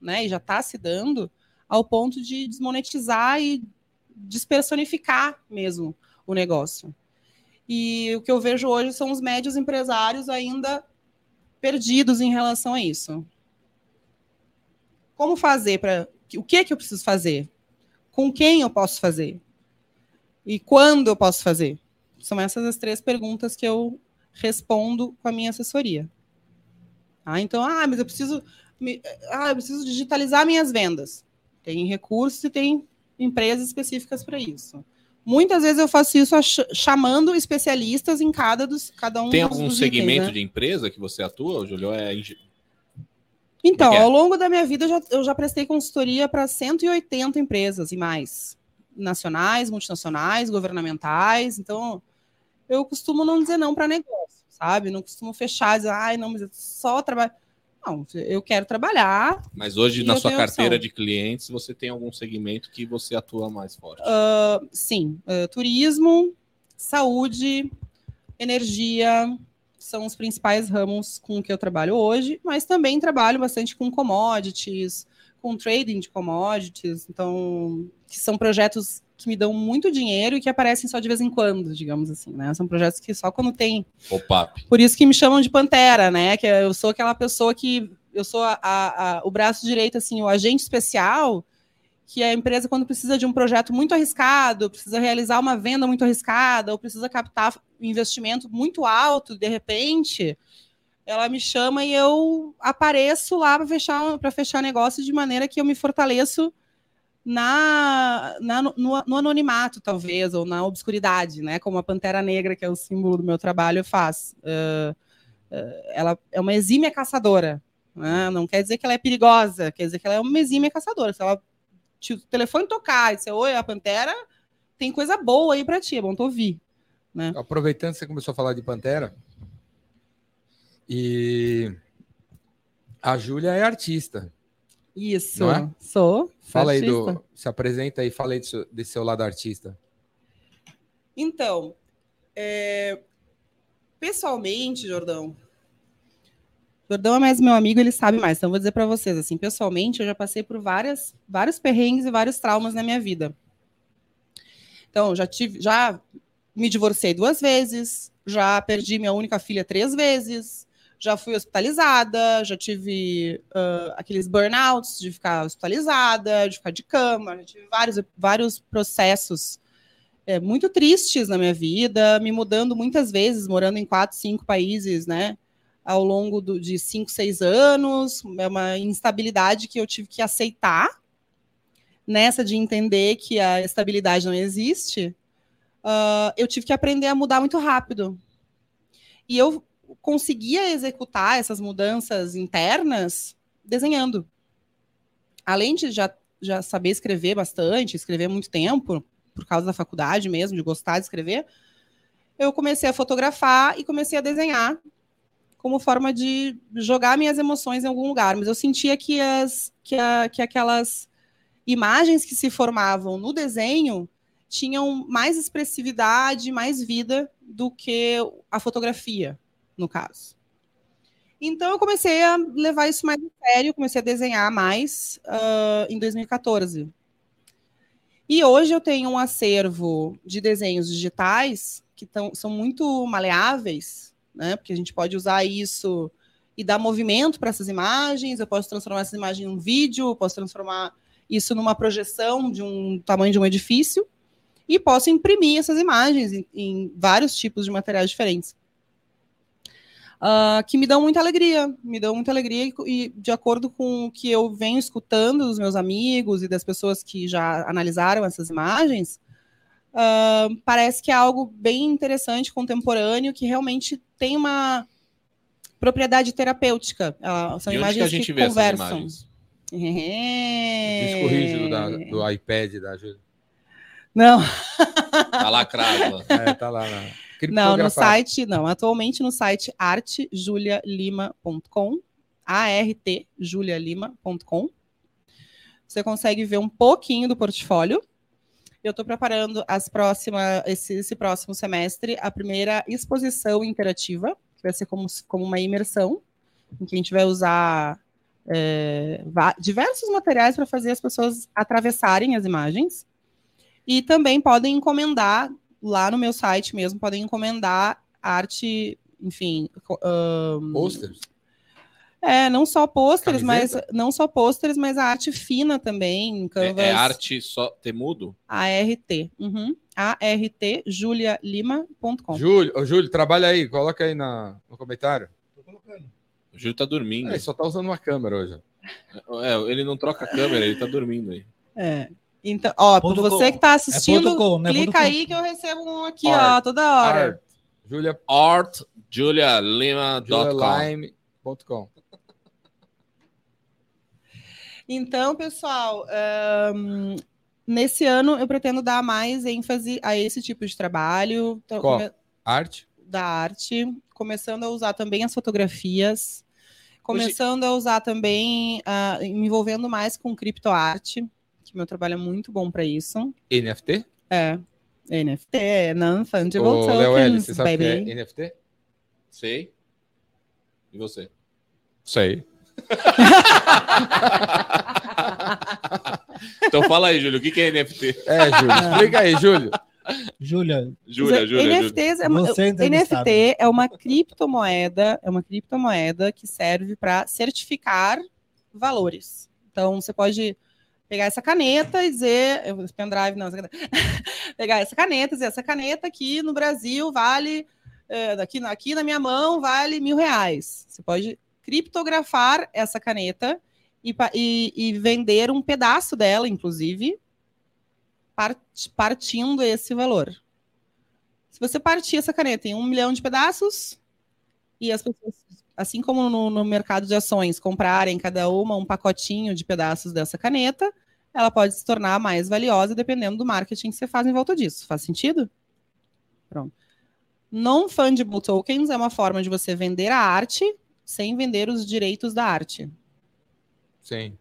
né, e já está se dando, ao ponto de desmonetizar e despersonificar mesmo o negócio. E o que eu vejo hoje são os médios empresários ainda perdidos em relação a isso. Como fazer para o que é que eu preciso fazer? Com quem eu posso fazer? E quando eu posso fazer? São essas as três perguntas que eu respondo com a minha assessoria. Ah, então, ah, mas eu preciso, me, ah, eu preciso digitalizar minhas vendas. Tem recursos e tem empresas específicas para isso. Muitas vezes eu faço isso chamando especialistas em cada, dos, cada um Tem algum segmento itens, né? de empresa que você atua, Julio? É... Então, ao longo da minha vida, eu já, eu já prestei consultoria para 180 empresas e mais. Nacionais, multinacionais, governamentais. Então, eu costumo não dizer não para negócio, sabe? Não costumo fechar, dizer, ai, não, mas eu só trabalho. Não, eu quero trabalhar. Mas hoje, na sua carteira de clientes, você tem algum segmento que você atua mais forte? Uh, sim, uh, turismo, saúde, energia são os principais ramos com que eu trabalho hoje, mas também trabalho bastante com commodities, com trading de commodities, então, que são projetos que me dão muito dinheiro e que aparecem só de vez em quando, digamos assim, né? São projetos que só quando tem. Pop-up. Por isso que me chamam de Pantera, né? Que eu sou aquela pessoa que. Eu sou a, a, a, o braço direito, assim, o agente especial, que a empresa, quando precisa de um projeto muito arriscado, precisa realizar uma venda muito arriscada, ou precisa captar investimento muito alto, de repente, ela me chama e eu apareço lá para fechar, fechar negócio de maneira que eu me fortaleço na, na no, no, anonimato, talvez, ou na obscuridade, né? Como a Pantera Negra, que é o símbolo do meu trabalho, faz. Uh, uh, ela é uma exímia caçadora. Né? Não quer dizer que ela é perigosa, quer dizer que ela é uma exímia caçadora. Se ela o telefone tocar e você, oi, a Pantera, tem coisa boa aí para ti, é bom tu ouvir. Né? Aproveitando que você começou a falar de Pantera, e a Júlia é artista. Isso, é? sou. Fala artista. aí do. Se apresenta aí, fala aí desse, desse seu lado artista. Então, é, pessoalmente, Jordão. Jordão é mais meu amigo, ele sabe mais. Então, vou dizer para vocês, assim, pessoalmente, eu já passei por várias, vários perrengues e vários traumas na minha vida. Então, já tive, já me divorciei duas vezes, já perdi minha única filha três vezes, já fui hospitalizada, já tive uh, aqueles burnouts de ficar hospitalizada, de ficar de cama, já tive vários, vários processos é, muito tristes na minha vida, me mudando muitas vezes, morando em quatro, cinco países, né? Ao longo do, de cinco, seis anos, é uma instabilidade que eu tive que aceitar, nessa de entender que a estabilidade não existe, uh, eu tive que aprender a mudar muito rápido. E eu conseguia executar essas mudanças internas desenhando. Além de já, já saber escrever bastante, escrever muito tempo, por causa da faculdade mesmo, de gostar de escrever, eu comecei a fotografar e comecei a desenhar como forma de jogar minhas emoções em algum lugar. Mas eu sentia que, as, que, a, que aquelas imagens que se formavam no desenho tinham mais expressividade, mais vida do que a fotografia, no caso. Então eu comecei a levar isso mais a sério, comecei a desenhar mais uh, em 2014. E hoje eu tenho um acervo de desenhos digitais que tão, são muito maleáveis, né? Porque a gente pode usar isso e dar movimento para essas imagens. Eu posso transformar essa imagem em um vídeo, eu posso transformar isso numa projeção de um tamanho de um edifício e posso imprimir essas imagens em, em vários tipos de materiais diferentes uh, que me dão muita alegria, me dão muita alegria e, e, de acordo com o que eu venho escutando dos meus amigos e das pessoas que já analisaram essas imagens, uh, parece que é algo bem interessante, contemporâneo, que realmente tem uma propriedade terapêutica. Uh, são e imagens que, a gente que vê conversam. Essas imagens? Disco rígido da, do iPad da Júlia. Não. [LAUGHS] Tá lacrado. É, tá lá. Na... Não, no site, não. Atualmente no site artjulialima.com, artjulialima.com. Você consegue ver um pouquinho do portfólio. Eu estou preparando as esse, esse, próximo semestre a primeira exposição interativa, que vai ser como, como uma imersão, em que a gente vai usar é, diversos materiais para fazer as pessoas atravessarem as imagens. E também podem encomendar lá no meu site mesmo podem encomendar arte, enfim. Um, Posters? É, não só pôsteres, mas não só pôsteres, mas a arte fina também. Canvas, é, é arte só temudo? ART. Uhum. artjulialima.com. Júlio, oh, Júlio, trabalha aí, coloca aí na, no comentário. Tô colocando. O Júlio tá dormindo. É, ele só tá usando uma câmera hoje. É, ele não troca a câmera, ele tá dormindo aí. É. Então, ó, ponto você com. que está assistindo, é com, né? clica aí que eu recebo um aqui, Art. ó, toda hora. Art. Julia Art julialima.com. Então, pessoal, um, nesse ano eu pretendo dar mais ênfase a esse tipo de trabalho. Então, Qual? Arte? Da arte, começando a usar também as fotografias, começando Hoje... a usar também, uh, me envolvendo mais com criptoarte que meu trabalho é muito bom para isso. NFT? É. NFT, é Non-Fungible Tokens, Leo L, você sabe baby. que é NFT? Sei. E você? Sei. [LAUGHS] então fala aí, Júlio, o que é NFT? É, Júlio, explica aí, Júlio. Júlia. Júlia, Júlia. NFTs é uma, NFT é uma criptomoeda, é uma criptomoeda que serve para certificar valores. Então você pode pegar essa caneta e dizer, pendrive não, essa [LAUGHS] pegar essa caneta e dizer, essa caneta aqui no Brasil vale, é, aqui, aqui na minha mão vale mil reais. Você pode criptografar essa caneta e, e, e vender um pedaço dela, inclusive, part, partindo esse valor. Se você partir essa caneta em um milhão de pedaços, e as pessoas assim como no, no, mercado de ações, comprarem cada uma um pacotinho de pedaços dessa caneta, ela pode se tornar mais valiosa dependendo do marketing que você faz em volta disso. Faz sentido? Pronto. Non-fungible tokens é uma forma de você vender a arte sem vender os direitos da arte. Sim.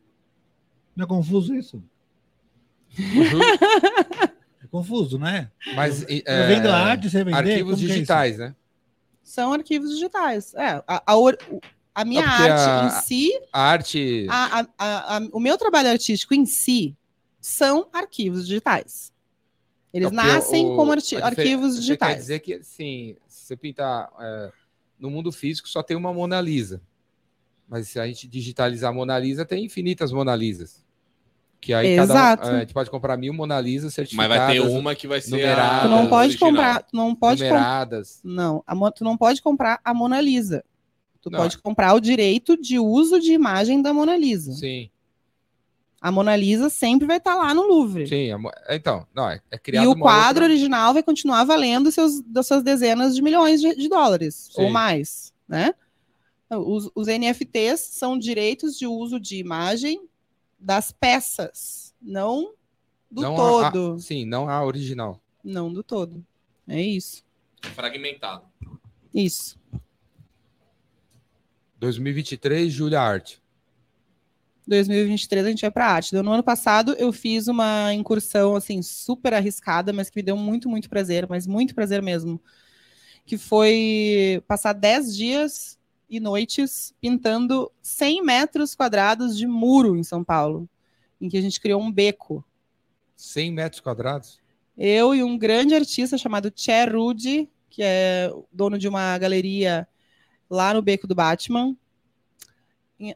Não é confuso isso? [LAUGHS] é confuso, né? Mas é, eu vendo a arte, você vender? Arquivos é digitais, é né? São arquivos digitais. É, a, a, a minha arte a, em si. A arte. A, a, o meu trabalho artístico em si são arquivos digitais. Eles nascem o, como arti arquivos digitais. Quer dizer que, sim, se você pintar. No mundo físico só tem uma Mona Lisa. Mas se a gente digitalizar a Mona Lisa, tem infinitas Mona Lisas. Que aí Exato. cada um, a gente pode comprar mil Mona Lisa certificadas. Mas vai ter uma que vai ser numeradas. Tu não pode original. comprar, tu não pode numeradas. Com... Não, a, tu não pode comprar a Mona Lisa. Tu não. pode comprar o direito de uso de imagem da Mona Lisa. Sim. A Mona Lisa sempre vai estar lá no Louvre. Sim, então, não, é, é criado E o quadro outra... original vai continuar valendo seus, das suas dezenas de milhões de, de dólares Sim. ou mais, né? Os, os NFTs são direitos de uso de imagem das peças, não do não todo. A, a, sim, não a original. Não do todo. É isso. Fragmentado. Isso. 2023, Julia Arte. 2023 a gente vai para arte. No ano passado eu fiz uma incursão assim super arriscada, mas que me deu muito, muito prazer, mas muito prazer mesmo. Que foi passar 10 dias e noites pintando 100 metros quadrados de muro em São Paulo, em que a gente criou um beco. 100 metros quadrados? Eu e um grande artista chamado Che Rudy, que é dono de uma galeria lá no Beco do Batman,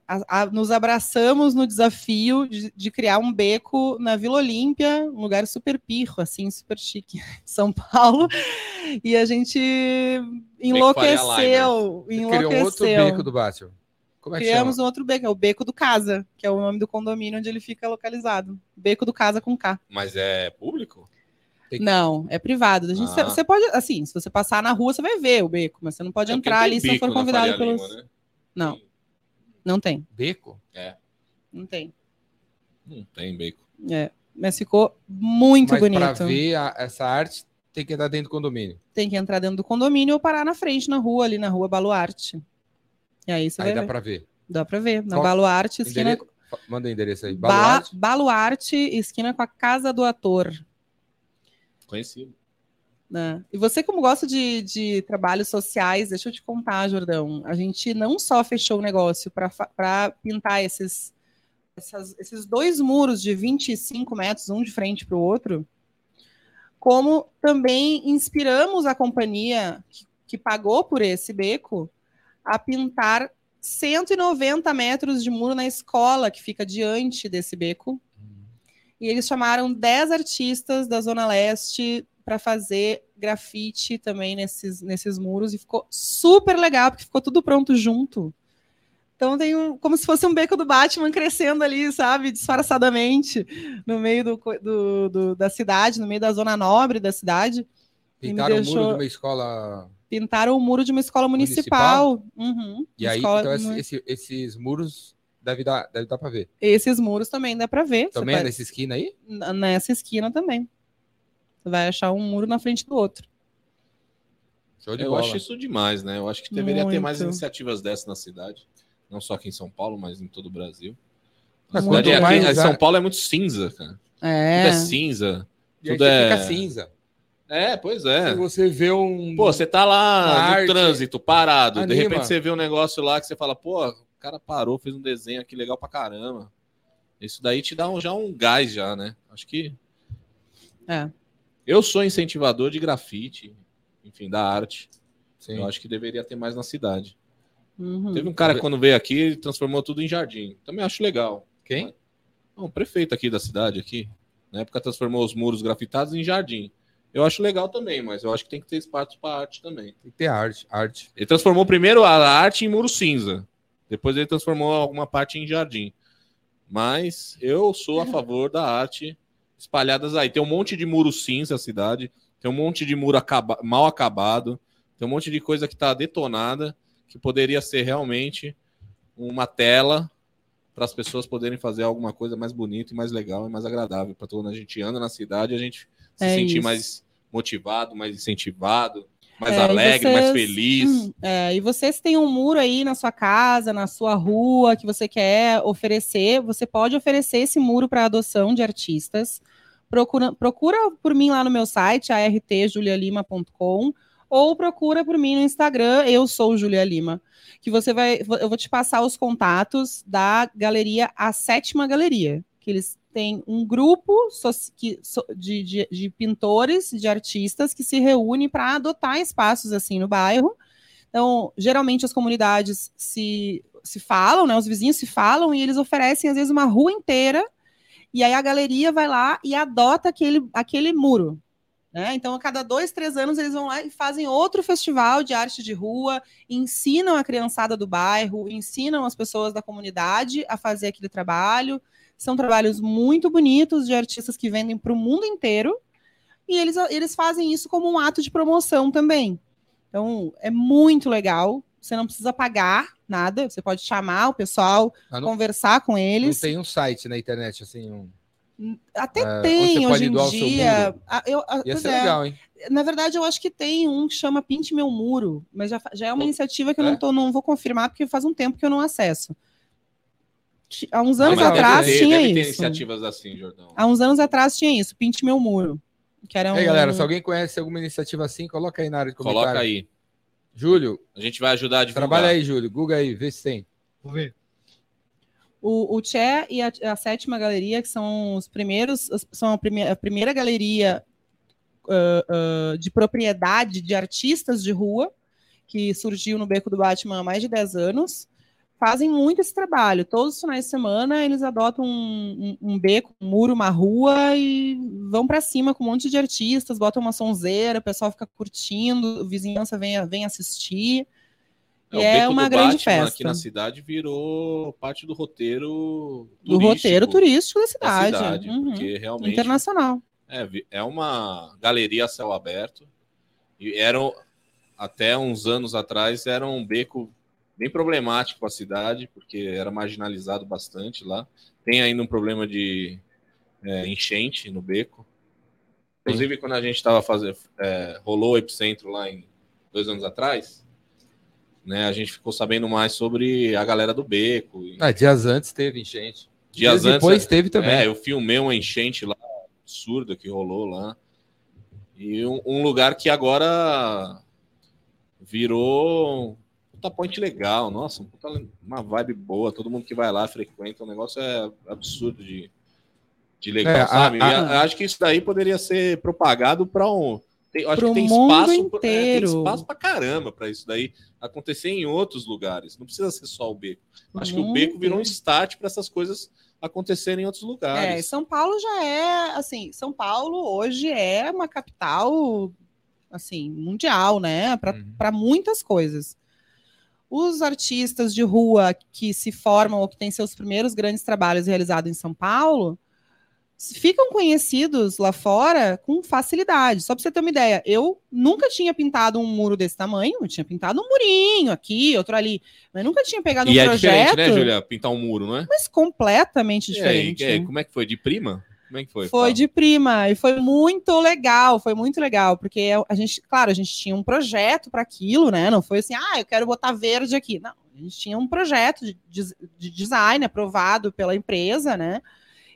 a, a, nos abraçamos no desafio de, de, criar um beco na Vila Olímpia, um lugar super pirro, assim, super chique, [LAUGHS] São Paulo. E a gente enlouqueceu. enlouqueceu. Criou um outro beco do Batman. Como é que Criamos chama? um outro beco, é o Beco do Casa, que é o nome do condomínio onde ele fica localizado. Beco do Casa com K. Mas é público? Que... Não, é privado. A gente, ah. Você pode, assim, se você passar na rua, você vai ver o beco, mas você não pode é entrar ali se não for convidado pelos. Lima, né? Não. Não tem. Beco? É. Não tem. Não tem beco. É. Mas ficou muito Mas bonito. Para ver a, essa arte, tem que entrar dentro do condomínio. Tem que entrar dentro do condomínio ou parar na frente, na rua, ali na rua Baluarte. E aí você aí vai dá ver. para ver. Dá para ver. Na Qual... Baluarte, esquina. Endere... Manda o endereço aí. Baluarte. Ba... Baluarte, esquina com a Casa do Ator. Conhecido. Né? E você, como gosta de, de trabalhos sociais, deixa eu te contar, Jordão, a gente não só fechou o negócio para pintar esses, essas, esses dois muros de 25 metros, um de frente para o outro, como também inspiramos a companhia que, que pagou por esse beco a pintar 190 metros de muro na escola que fica diante desse beco. E eles chamaram 10 artistas da Zona Leste para fazer grafite também nesses, nesses muros e ficou super legal, porque ficou tudo pronto junto. Então tem um, como se fosse um beco do Batman crescendo ali, sabe, disfarçadamente, no meio do, do, do da cidade, no meio da zona nobre da cidade. Pintaram deixou... o muro de uma escola. Pintaram o muro de uma escola municipal. municipal. Uhum, e aí, escola... então, esse, esses muros deve dar, deve dar para ver. Esses muros também dá para ver. Também é nessa esquina aí? Nessa esquina também. Vai achar um muro na frente do outro. eu bola. acho isso demais, né? Eu acho que deveria Muito. ter mais iniciativas dessas na cidade. Não só aqui em São Paulo, mas em todo o Brasil. A cidade mais, São Paulo é muito cinza, cara. É. Tudo é cinza. E tudo é... fica cinza. É, pois é. Se você vê um. Pô, você tá lá no arte, trânsito, parado. Anima. De repente você vê um negócio lá que você fala, pô, o cara parou, fez um desenho aqui legal pra caramba. Isso daí te dá um, já um gás, já, né? Acho que. É. Eu sou incentivador de grafite, enfim, da arte. Sim. Eu acho que deveria ter mais na cidade. Uhum. Teve um cara que quando veio aqui transformou tudo em jardim. Também acho legal. Quem? o prefeito aqui da cidade aqui. Na época transformou os muros grafitados em jardim. Eu acho legal também, mas eu acho que tem que ter espaço para arte também. Tem que ter arte, arte. Ele transformou primeiro a arte em muro cinza. Depois ele transformou alguma parte em jardim. Mas eu sou a favor da arte espalhadas aí. Tem um monte de muro cinza a cidade, tem um monte de muro acaba mal acabado, tem um monte de coisa que está detonada, que poderia ser realmente uma tela para as pessoas poderem fazer alguma coisa mais bonita e mais legal e mais agradável para quando a gente anda na cidade, a gente se é sentir isso. mais motivado, mais incentivado, mais é, alegre, vocês, mais feliz. Hum, é, e vocês têm um muro aí na sua casa, na sua rua, que você quer oferecer, você pode oferecer esse muro para adoção de artistas. Procura, procura por mim lá no meu site, artjulialima.com, ou procura por mim no Instagram, eu sou Julia Lima. Que você vai. Eu vou te passar os contatos da galeria A Sétima Galeria. Que eles têm um grupo de, de, de pintores, de artistas que se reúnem para adotar espaços assim no bairro. Então, geralmente as comunidades se, se falam, né? Os vizinhos se falam e eles oferecem, às vezes, uma rua inteira e aí a galeria vai lá e adota aquele, aquele muro. Né? Então, a cada dois, três anos, eles vão lá e fazem outro festival de arte de rua, ensinam a criançada do bairro, ensinam as pessoas da comunidade a fazer aquele trabalho. São trabalhos muito bonitos de artistas que vendem para o mundo inteiro. E eles, eles fazem isso como um ato de promoção também. Então, é muito legal. Você não precisa pagar nada, você pode chamar o pessoal, não, conversar com eles. Não tem um site na internet assim, um... Até é, tem hoje em dia. Eu, Ia ser é, legal, hein? Na verdade, eu acho que tem um que chama Pinte Meu Muro, mas já, já é uma iniciativa que eu não, tô, não vou confirmar, porque faz um tempo que eu não acesso. Há uns anos deve atrás ter- tinha deve isso. iniciativas assim, Jordão. Há uns anos atrás tinha isso, pinte meu muro. Que era um... E aí, galera, se alguém conhece alguma iniciativa assim, coloca aí na área de comentário. Coloca aí. Júlio, A gente vai ajudar a divulgar. trabalha aí, Júlio. Google aí, vê se tem. Vou ver. O, o Tché e a, a sétima galeria, que são os primeiros, os- são a, prime- a primeira galeria ah, ah, de propriedade de artistas de rua, que surgiu no Beco do Batman há mais de 10 anos, fazem muito esse trabalho. Todos os finais de semana eles adotam um, um- um beco, um muro, uma rua e vão para cima com um monte de artistas, botam uma sonzeira, o pessoal fica curtindo, a vizinhança vem, vem assistir. o E é uma grande Batman festa. Aqui na cidade virou parte do roteiro Do roteiro turístico da da cidade. cidade, Uhum. porque realmente Internacional. é, é uma galeria a céu aberto e eram até uns anos atrás era um beco bem problemático para a cidade porque era marginalizado bastante lá. Tem ainda um problema de é, enchente no beco. Inclusive quando a gente estava fazendo é, rolou o epicentro lá em dois anos atrás, né? A gente ficou sabendo mais sobre a galera do beco. E Ah, dias antes teve enchente. dias antes, depois teve também. é, eu filmei uma enchente lá absurda que rolou lá. E um, um lugar que agora virou puta point legal. Nossa, um uma vibe boa. Todo mundo que vai lá frequenta. O negócio é absurdo de, de legal, É, sabe? A- a- acho que isso daí poderia ser propagado para um. tem- acho que tem mundo espaço, pra- é, tem inteiro. espaço pra caramba para isso daí acontecer em outros lugares. Não precisa ser só o beco. Acho que o beco virou um inteiro. start para essas coisas acontecerem em outros É, lugares. São Paulo já é, assim, São Paulo hoje é uma capital, assim, mundial, né? Para Uhum. muitas coisas. Os artistas de rua que se formam ou que têm seus primeiros grandes trabalhos realizados em São Paulo ficam conhecidos lá fora com facilidade. Só para você ter uma ideia, eu nunca tinha pintado um muro desse tamanho, eu tinha pintado um murinho aqui, outro ali, mas nunca tinha pegado E um é projeto, diferente, né, Julia? Pintar um muro, não é? mas completamente E aí, diferente. e aí, como é que foi? De prima? Como é que foi? Foi Fala. de prima e foi muito legal, foi muito legal, porque a gente, claro, a gente tinha um projeto para aquilo, né? Não foi assim, ah, eu quero botar verde aqui. Não, a gente tinha um projeto de, de- de design aprovado pela empresa, né?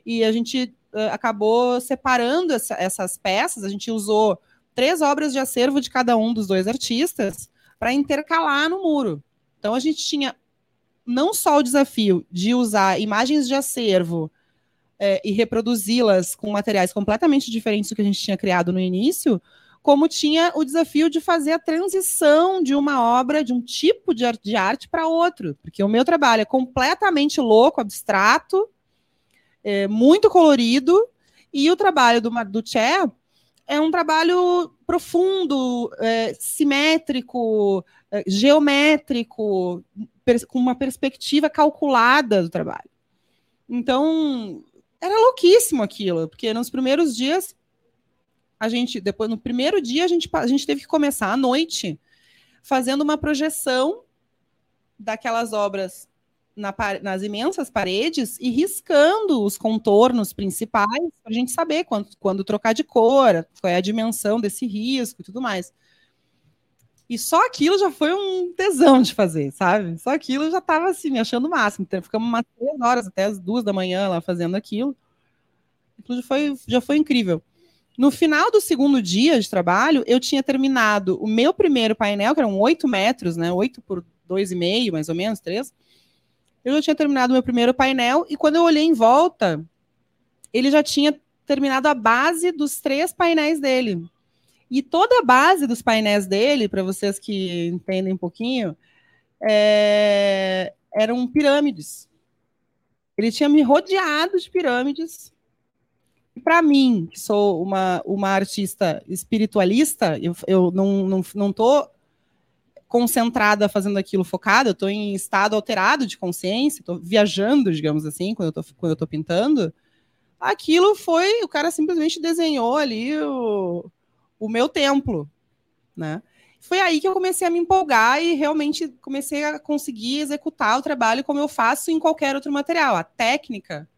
E a gente eh, acabou separando essa- essas peças, a gente usou três obras de acervo de cada um dos dois artistas para intercalar no muro. Então a gente tinha não só o desafio de usar imagens de acervo é, e reproduzi-las com materiais completamente diferentes do que a gente tinha criado no início, como tinha o desafio de fazer a transição de uma obra, de um tipo de, ar- de arte para outro. Porque o meu trabalho é completamente louco, abstrato, é, muito colorido, e o trabalho do, do Che é um trabalho profundo, é, simétrico, é, geométrico, com uma perspectiva calculada do trabalho. Então, era louquíssimo aquilo, porque nos primeiros dias a gente, depois no primeiro dia a gente, a gente teve que começar à noite fazendo uma projeção daquelas obras na nas imensas paredes e riscando os contornos principais para a gente saber quando, quando trocar de cor, qual é a dimensão desse risco e tudo mais. E só aquilo já foi um tesão de fazer, sabe? Só aquilo já estava assim, me achando o máximo. Então, ficamos umas três horas até as duas da manhã lá fazendo aquilo. Aquilo já foi, já foi incrível. No final do segundo dia de trabalho, eu tinha terminado o meu primeiro painel, que eram oito metros, né? Oito por dois e meio, mais ou menos, três. Eu já tinha terminado o meu primeiro painel, e quando eu olhei em volta, ele já tinha terminado a base dos três painéis dele. E toda a base dos painéis dele, para vocês que entendem um pouquinho, é, eram pirâmides. Ele tinha me rodeado de pirâmides. E para mim, que sou uma, uma artista espiritualista, eu, eu não, não, não tô concentrada fazendo aquilo focada, eu estou em estado alterado de consciência, estou viajando, digamos assim, quando eu estou quando eu tô pintando. Aquilo foi, o cara simplesmente desenhou ali o, o meu templo, né? Foi aí que eu comecei a me empolgar e realmente comecei a conseguir executar o trabalho como eu faço em qualquer outro material. A técnica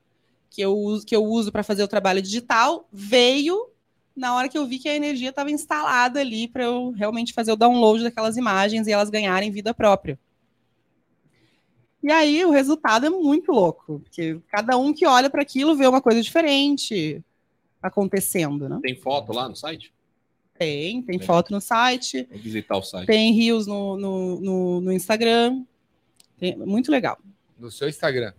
que eu uso, que eu uso para fazer o trabalho digital veio na hora que eu vi que a energia estava instalada ali para eu realmente fazer o download daquelas imagens e elas ganharem vida própria. E aí o resultado é muito louco, porque cada um que olha para aquilo vê uma coisa diferente acontecendo, né? Tem foto lá no site? Tem, tem É. foto no site, Vou visitar o site. tem rios no, no, no, no Instagram. Tem- muito legal. No seu Instagram.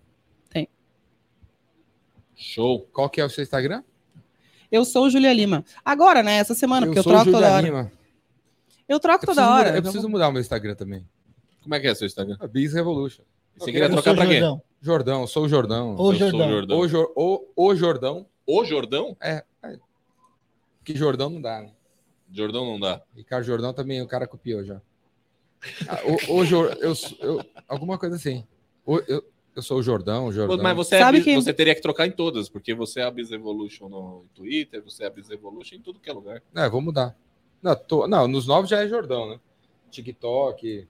Show. Qual que é o seu Instagram? Eu sou Julia Lima. Agora, né? Essa semana, porque eu troco Julia toda hora. Lima. Eu Eu troco preciso, toda hora. mudar, eu preciso mudar o meu Instagram também. Como é que é seu Instagram? A Bis Revolution. Você queria Eu trocar pra quê? Jordão. Jordão, eu sou o Jordão. Eu o Jordão. Jordão. O, Jor- o, o Jordão. O Jordão? Que Jordão não dá, né? Jordão não dá. Ricardo Jordão também, o cara copiou já. Ah, o, o Jor- eu, eu- alguma coisa assim. O- eu, eu sou o Jordão, o Jordão. Mas você, é Sabe Biz- que- você teria que trocar em todas, porque você é a Biz Evolution no Twitter, você é a Biz Evolution em tudo que é lugar. É, vou mudar. Não, tô- não, nos novos já é Jordão, né? TikTok.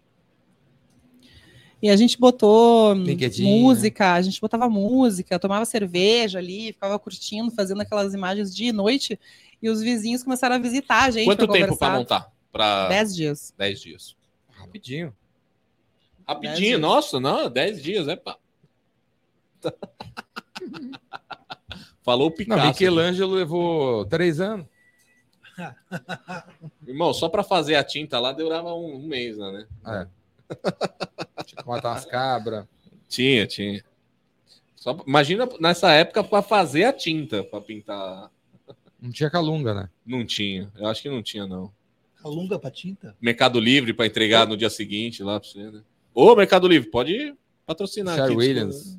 E a gente botou LinkedIn, música, a gente botava música, tomava cerveja ali, ficava curtindo, fazendo aquelas imagens dia e noite. E os vizinhos começaram a visitar a gente. Quanto pra tempo conversar. montar? Pra Dez dias. 10 dias. Rapidinho. Dez Rapidinho, dias. nossa, não, 10 dias, é pá. [LAUGHS] Falou o Não, Picasso. Michelangelo levou três anos. [LAUGHS] Irmão, só pra fazer a tinta lá durava um, um mês, né? É. Tinha que matar umas cabras. Tinha, tinha. Só, imagina nessa época pra fazer a tinta, pra pintar. Não tinha calunga, né? Não tinha. Eu acho que não tinha, não. Calunga pra tinta? Mercado Livre pra entregar no dia seguinte lá pra você, né? Ô, Mercado Livre, pode patrocinar Sherry aqui. Williams.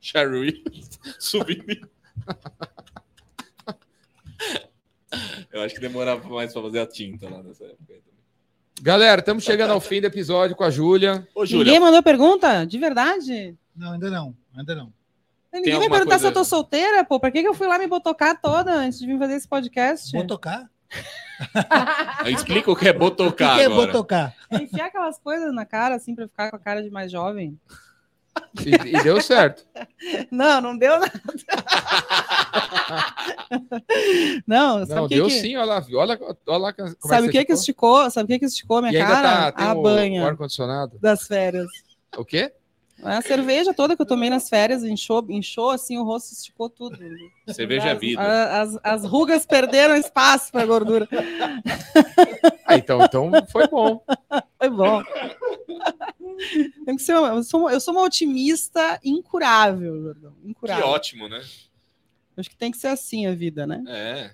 Sherry Williams. [LAUGHS] Subindo. Eu acho que demorava mais pra fazer a tinta lá nessa época. Galera, estamos chegando ao fim do episódio com a Júlia. Ô, Júlia, Ninguém mandou pergunta? De verdade? Não, ainda não. Ainda não. Ninguém vai perguntar se eu coisa- tô solteira, pô. Pra que, que eu fui lá me botocar toda antes de vir fazer esse podcast? Vou tocar? [LAUGHS] explica o que é O botocar que é agora. botocar? Enfiar aquelas coisas na cara, assim, pra ficar com a cara de mais jovem. E, e deu certo. [LAUGHS] Não, não deu nada. [LAUGHS] não, sabe Não, que deu que... sim, olha lá. Olha, olha lá como é Sabe o que que esticou? Sabe o que que esticou a minha E ainda cara? tá, tem a o, o banha ar-condicionado. das férias. O quê? A cerveja toda que eu tomei nas férias inchou, inchou assim, o rosto esticou tudo. Cerveja é vida. As, as rugas perderam espaço para gordura. Ah, então, então foi bom. Foi bom. Tem que ser uma- eu, sou, uma- eu sou uma otimista incurável, Jordão. Que Incurável. ótimo, né? Acho que tem que ser assim a vida, né? É,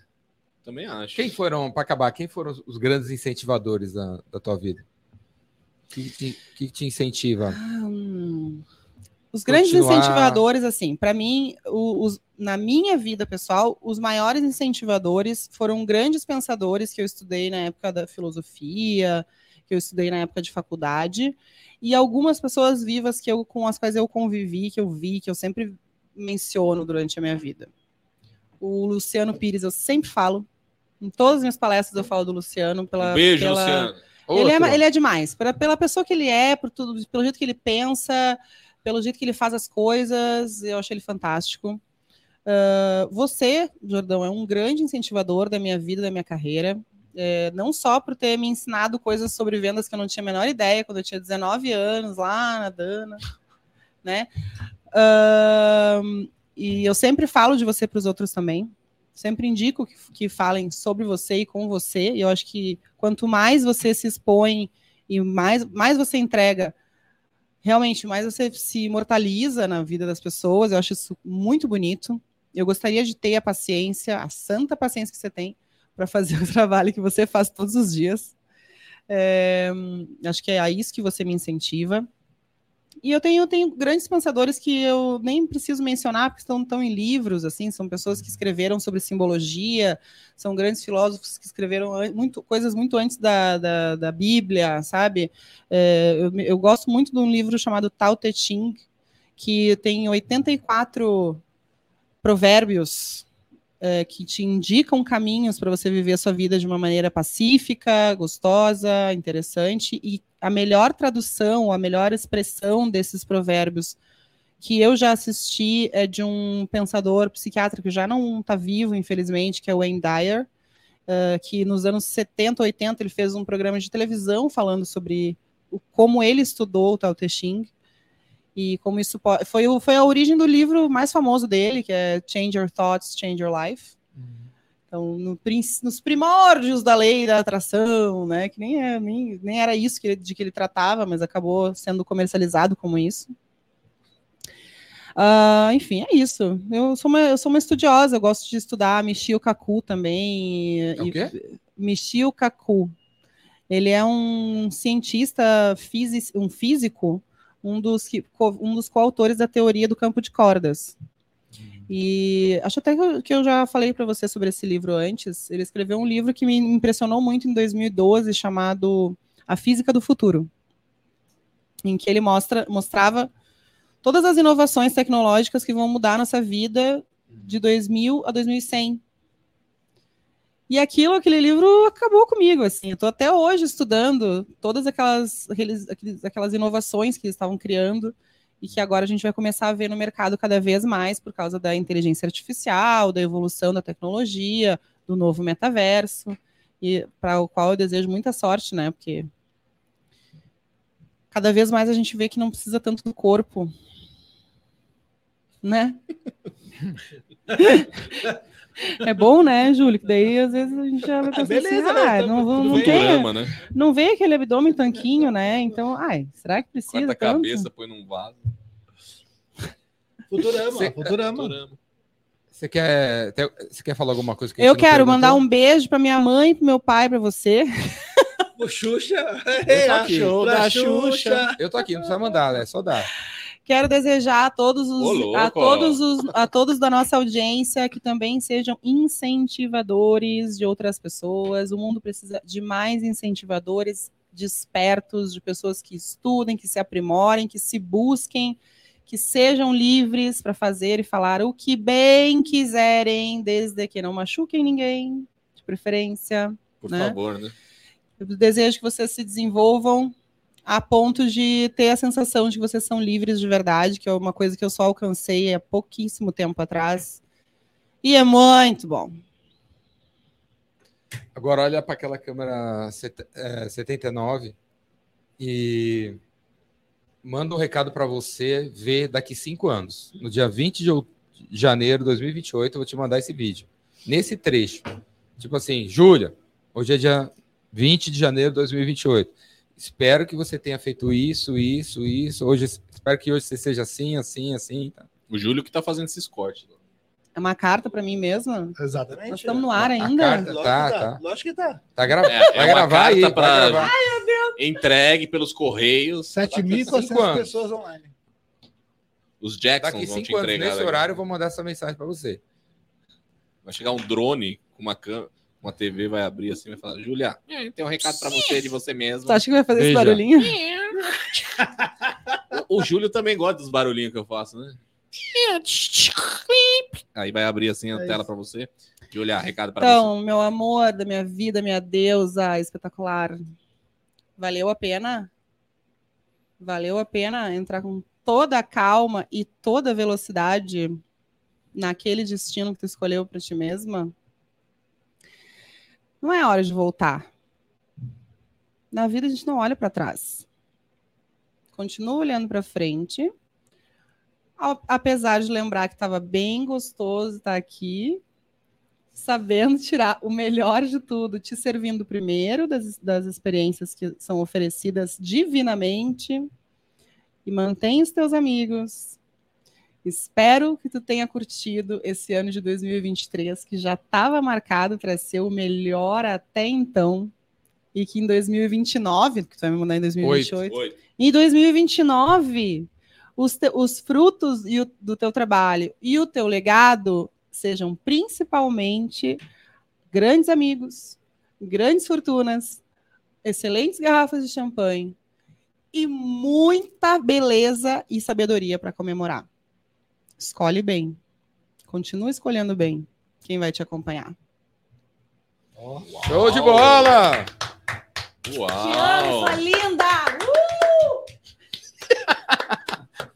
também acho. Quem foram, para acabar, quem foram os, os grandes incentivadores da, da tua vida? O que, te- que te incentiva? Hum. Os grandes Continuar. incentivadores, assim, para mim, os- na minha vida pessoal, os maiores incentivadores foram grandes pensadores que eu estudei na época da filosofia, que eu estudei na época de faculdade, e algumas pessoas vivas que eu, com as quais eu convivi, que eu vi, que eu sempre menciono durante a minha vida. O Luciano Pires, eu sempre falo, em todas as minhas palestras eu falo do Luciano. Pela, Um beijo, pela- Luciano. Ele é, ele é demais. Pela, pela pessoa que ele é, por tudo, pelo jeito que ele pensa, pelo jeito que ele faz as coisas, eu acho ele fantástico. Ah, você, Jordão, é um grande incentivador da minha vida, da minha carreira. É, não só por ter me ensinado coisas sobre vendas que eu não tinha a menor ideia quando eu tinha 19 anos, lá na Dana, né? Ahn, e eu sempre falo de você para os outros também. Sempre indico que, que falem sobre você e com você. E eu acho que quanto mais você se expõe e mais, mais você entrega, realmente, mais você se imortaliza na vida das pessoas. Eu acho isso muito bonito. Eu gostaria de ter a paciência, a santa paciência que você tem para fazer o [LAUGHS] trabalho que você faz todos os dias. É, acho que é a isso que você me incentiva. E eu tenho, tenho grandes pensadores que eu nem preciso mencionar, porque estão, estão em livros, assim, são pessoas que escreveram sobre simbologia, são grandes filósofos que escreveram muito, coisas muito antes da, da, da Bíblia, sabe? É, eu, eu gosto muito de um livro chamado Tao Te Ching, que tem 84 provérbios é, que te indicam caminhos para você viver a sua vida de uma maneira pacífica, gostosa, interessante. E a melhor tradução, a melhor expressão desses provérbios que eu já assisti é de um pensador psiquiatra que já não está vivo, infelizmente, que é o Wayne Dyer, eh, que nos anos 70, 80 ele fez um programa de televisão falando sobre o, como ele estudou o Tao Te Ching. E como isso po- foi, o- foi a origem do livro mais famoso dele, que é Change Your Thoughts, Change Your Life. Então, no nos primórdios da lei da atração, né? Que nem, é, nem, nem era isso que ele- de que ele tratava, mas acabou sendo comercializado como isso. Ah, enfim, é isso. Eu sou, uma, eu sou uma estudiosa, eu gosto de estudar Michio Kaku também. É o quê? Michio Kaku. Ele é um cientista, fisi- um físico, um dos, que- um dos coautores da teoria do campo de cordas. E acho até que eu, que eu já falei para você sobre esse livro antes. Ele escreveu um livro que me impressionou muito em 2012, chamado A Física do Futuro, em que ele mostra, mostrava todas as inovações tecnológicas que vão mudar nossa vida de 2000 a 2100. E aquilo, aquele livro acabou comigo, assim. Eu estou até hoje estudando todas aquelas, aquelas inovações que eles estavam criando e que agora a gente vai começar a ver no mercado cada vez mais por causa da inteligência artificial, da evolução da tecnologia, do novo metaverso, e para o qual eu desejo muita sorte, né? Porque cada vez mais a gente vê que não precisa tanto do corpo, né? [LAUGHS] É bom, né, Júlio? Que daí às vezes a gente já vai pensar beleza, assim, né? ah, Tá não, não bem. tem, Futurama, né? não vê aquele abdômen tanquinho, né? Então, ai, será que precisa Corta a tanto? cabeça, põe num vaso. Futurama, Você- Futurama. Futurama. Você quer, você quer falar alguma coisa que Eu não quero mandar um beijo para minha mãe, para meu pai, para você. O Xuxa. Eu tô aqui. Show da Xuxa. Xuxa. Eu tô aqui, não precisa mandar, é só dar. Quero desejar a todos os, louco. a todos os, a todos da nossa audiência que também sejam incentivadores de outras pessoas. O mundo precisa de mais incentivadores despertos, de pessoas que estudem, que se aprimorem, que se busquem, que sejam livres para fazer e falar o que bem quiserem, desde que não machuquem ninguém, de preferência. Por Né? favor, né? Eu desejo que vocês se desenvolvam a ponto de ter a sensação de que vocês são livres de verdade, que é uma coisa que eu só alcancei há pouquíssimo tempo atrás. E é muito bom. Agora olha para aquela câmera set- é, 79 e manda um recado para você ver daqui cinco anos. No dia 20 de janeiro de 2028, eu vou te mandar esse vídeo. Nesse trecho. Tipo assim, Júlia, hoje é dia 20 de janeiro de 2028. Espero que você tenha feito isso, isso, isso. Hoje, espero que hoje você seja assim, assim, assim. tá? O Júlio que tá fazendo esses cortes. É uma carta para mim mesma. Exatamente. Nós estamos no ar A ainda. carta- Lógico Tá, que tá. tá. Lógico que tá. Tá gravado. É, vai é gravar aí, carta vai pra- gravar. Entregue pelos correios. 7.400 cinco anos. pessoas online. Os Jacksons Daqui vão te cinco anos, entregar. nesse daqui. horário, eu vou mandar essa mensagem para você. Vai chegar um drone com uma câmera, uma TV, vai abrir assim e vai falar: Júlia, eh, tem um recado pra você de você mesmo. Tu acha que vai fazer esse Veja. barulhinho? [LAUGHS] O Júlio também gosta dos barulhinhos que eu faço, né? Aí vai abrir assim a É tela pra você. Júlia, recado pra Então, meu amor da minha vida, minha deusa espetacular. Valeu a pena? Valeu a pena entrar com toda a calma e toda a velocidade naquele destino que tu escolheu para ti mesma? Não é hora de voltar. Na vida a gente não olha para trás. Continua olhando para frente. Apesar de lembrar que estava bem gostoso estar aqui, sabendo tirar o melhor de tudo, te servindo primeiro das, das experiências que são oferecidas divinamente e mantém os teus amigos. Espero que tu tenha curtido esse ano de 2023, que já estava marcado para ser o melhor até então, e que em 2029, que tu vai me mandar em 2028, você. Oi. em 2029, os, te- os frutos o- do teu trabalho e o teu legado sejam principalmente grandes amigos, grandes fortunas, excelentes garrafas de champanhe e muita beleza e sabedoria para comemorar. Escolhe bem. Continua escolhendo bem quem vai te acompanhar. Show de bola! Uau! linda!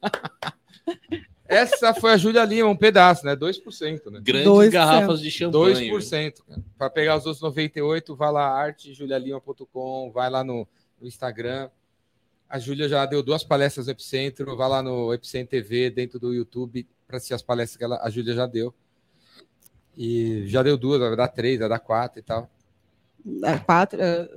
[LAUGHS] Essa foi a Júlia Lima, um pedaço, né? 2%, né? Grandes Dois garrafas de champanhe. 2%. Para pegar os outros 98, vai lá artejulialima.com, vai lá no, no Instagram. A Júlia já deu duas palestras no Epicentro. Vai lá no Epicentro TV, dentro do YouTube, para assistir as palestras que ela, a Júlia já deu. E já deu duas, vai dar três, vai dar quatro e tal. É, quatro, é,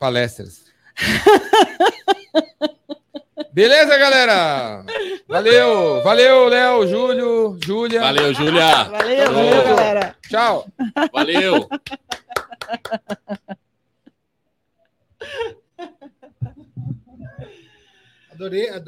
Palestras. [LAUGHS] Beleza, galera? Valeu, valeu, Léo, Júlio, Júlia. Valeu, Júlia. Valeu, valeu, galera. Tchau. Valeu. [LAUGHS] Adorei, adorei.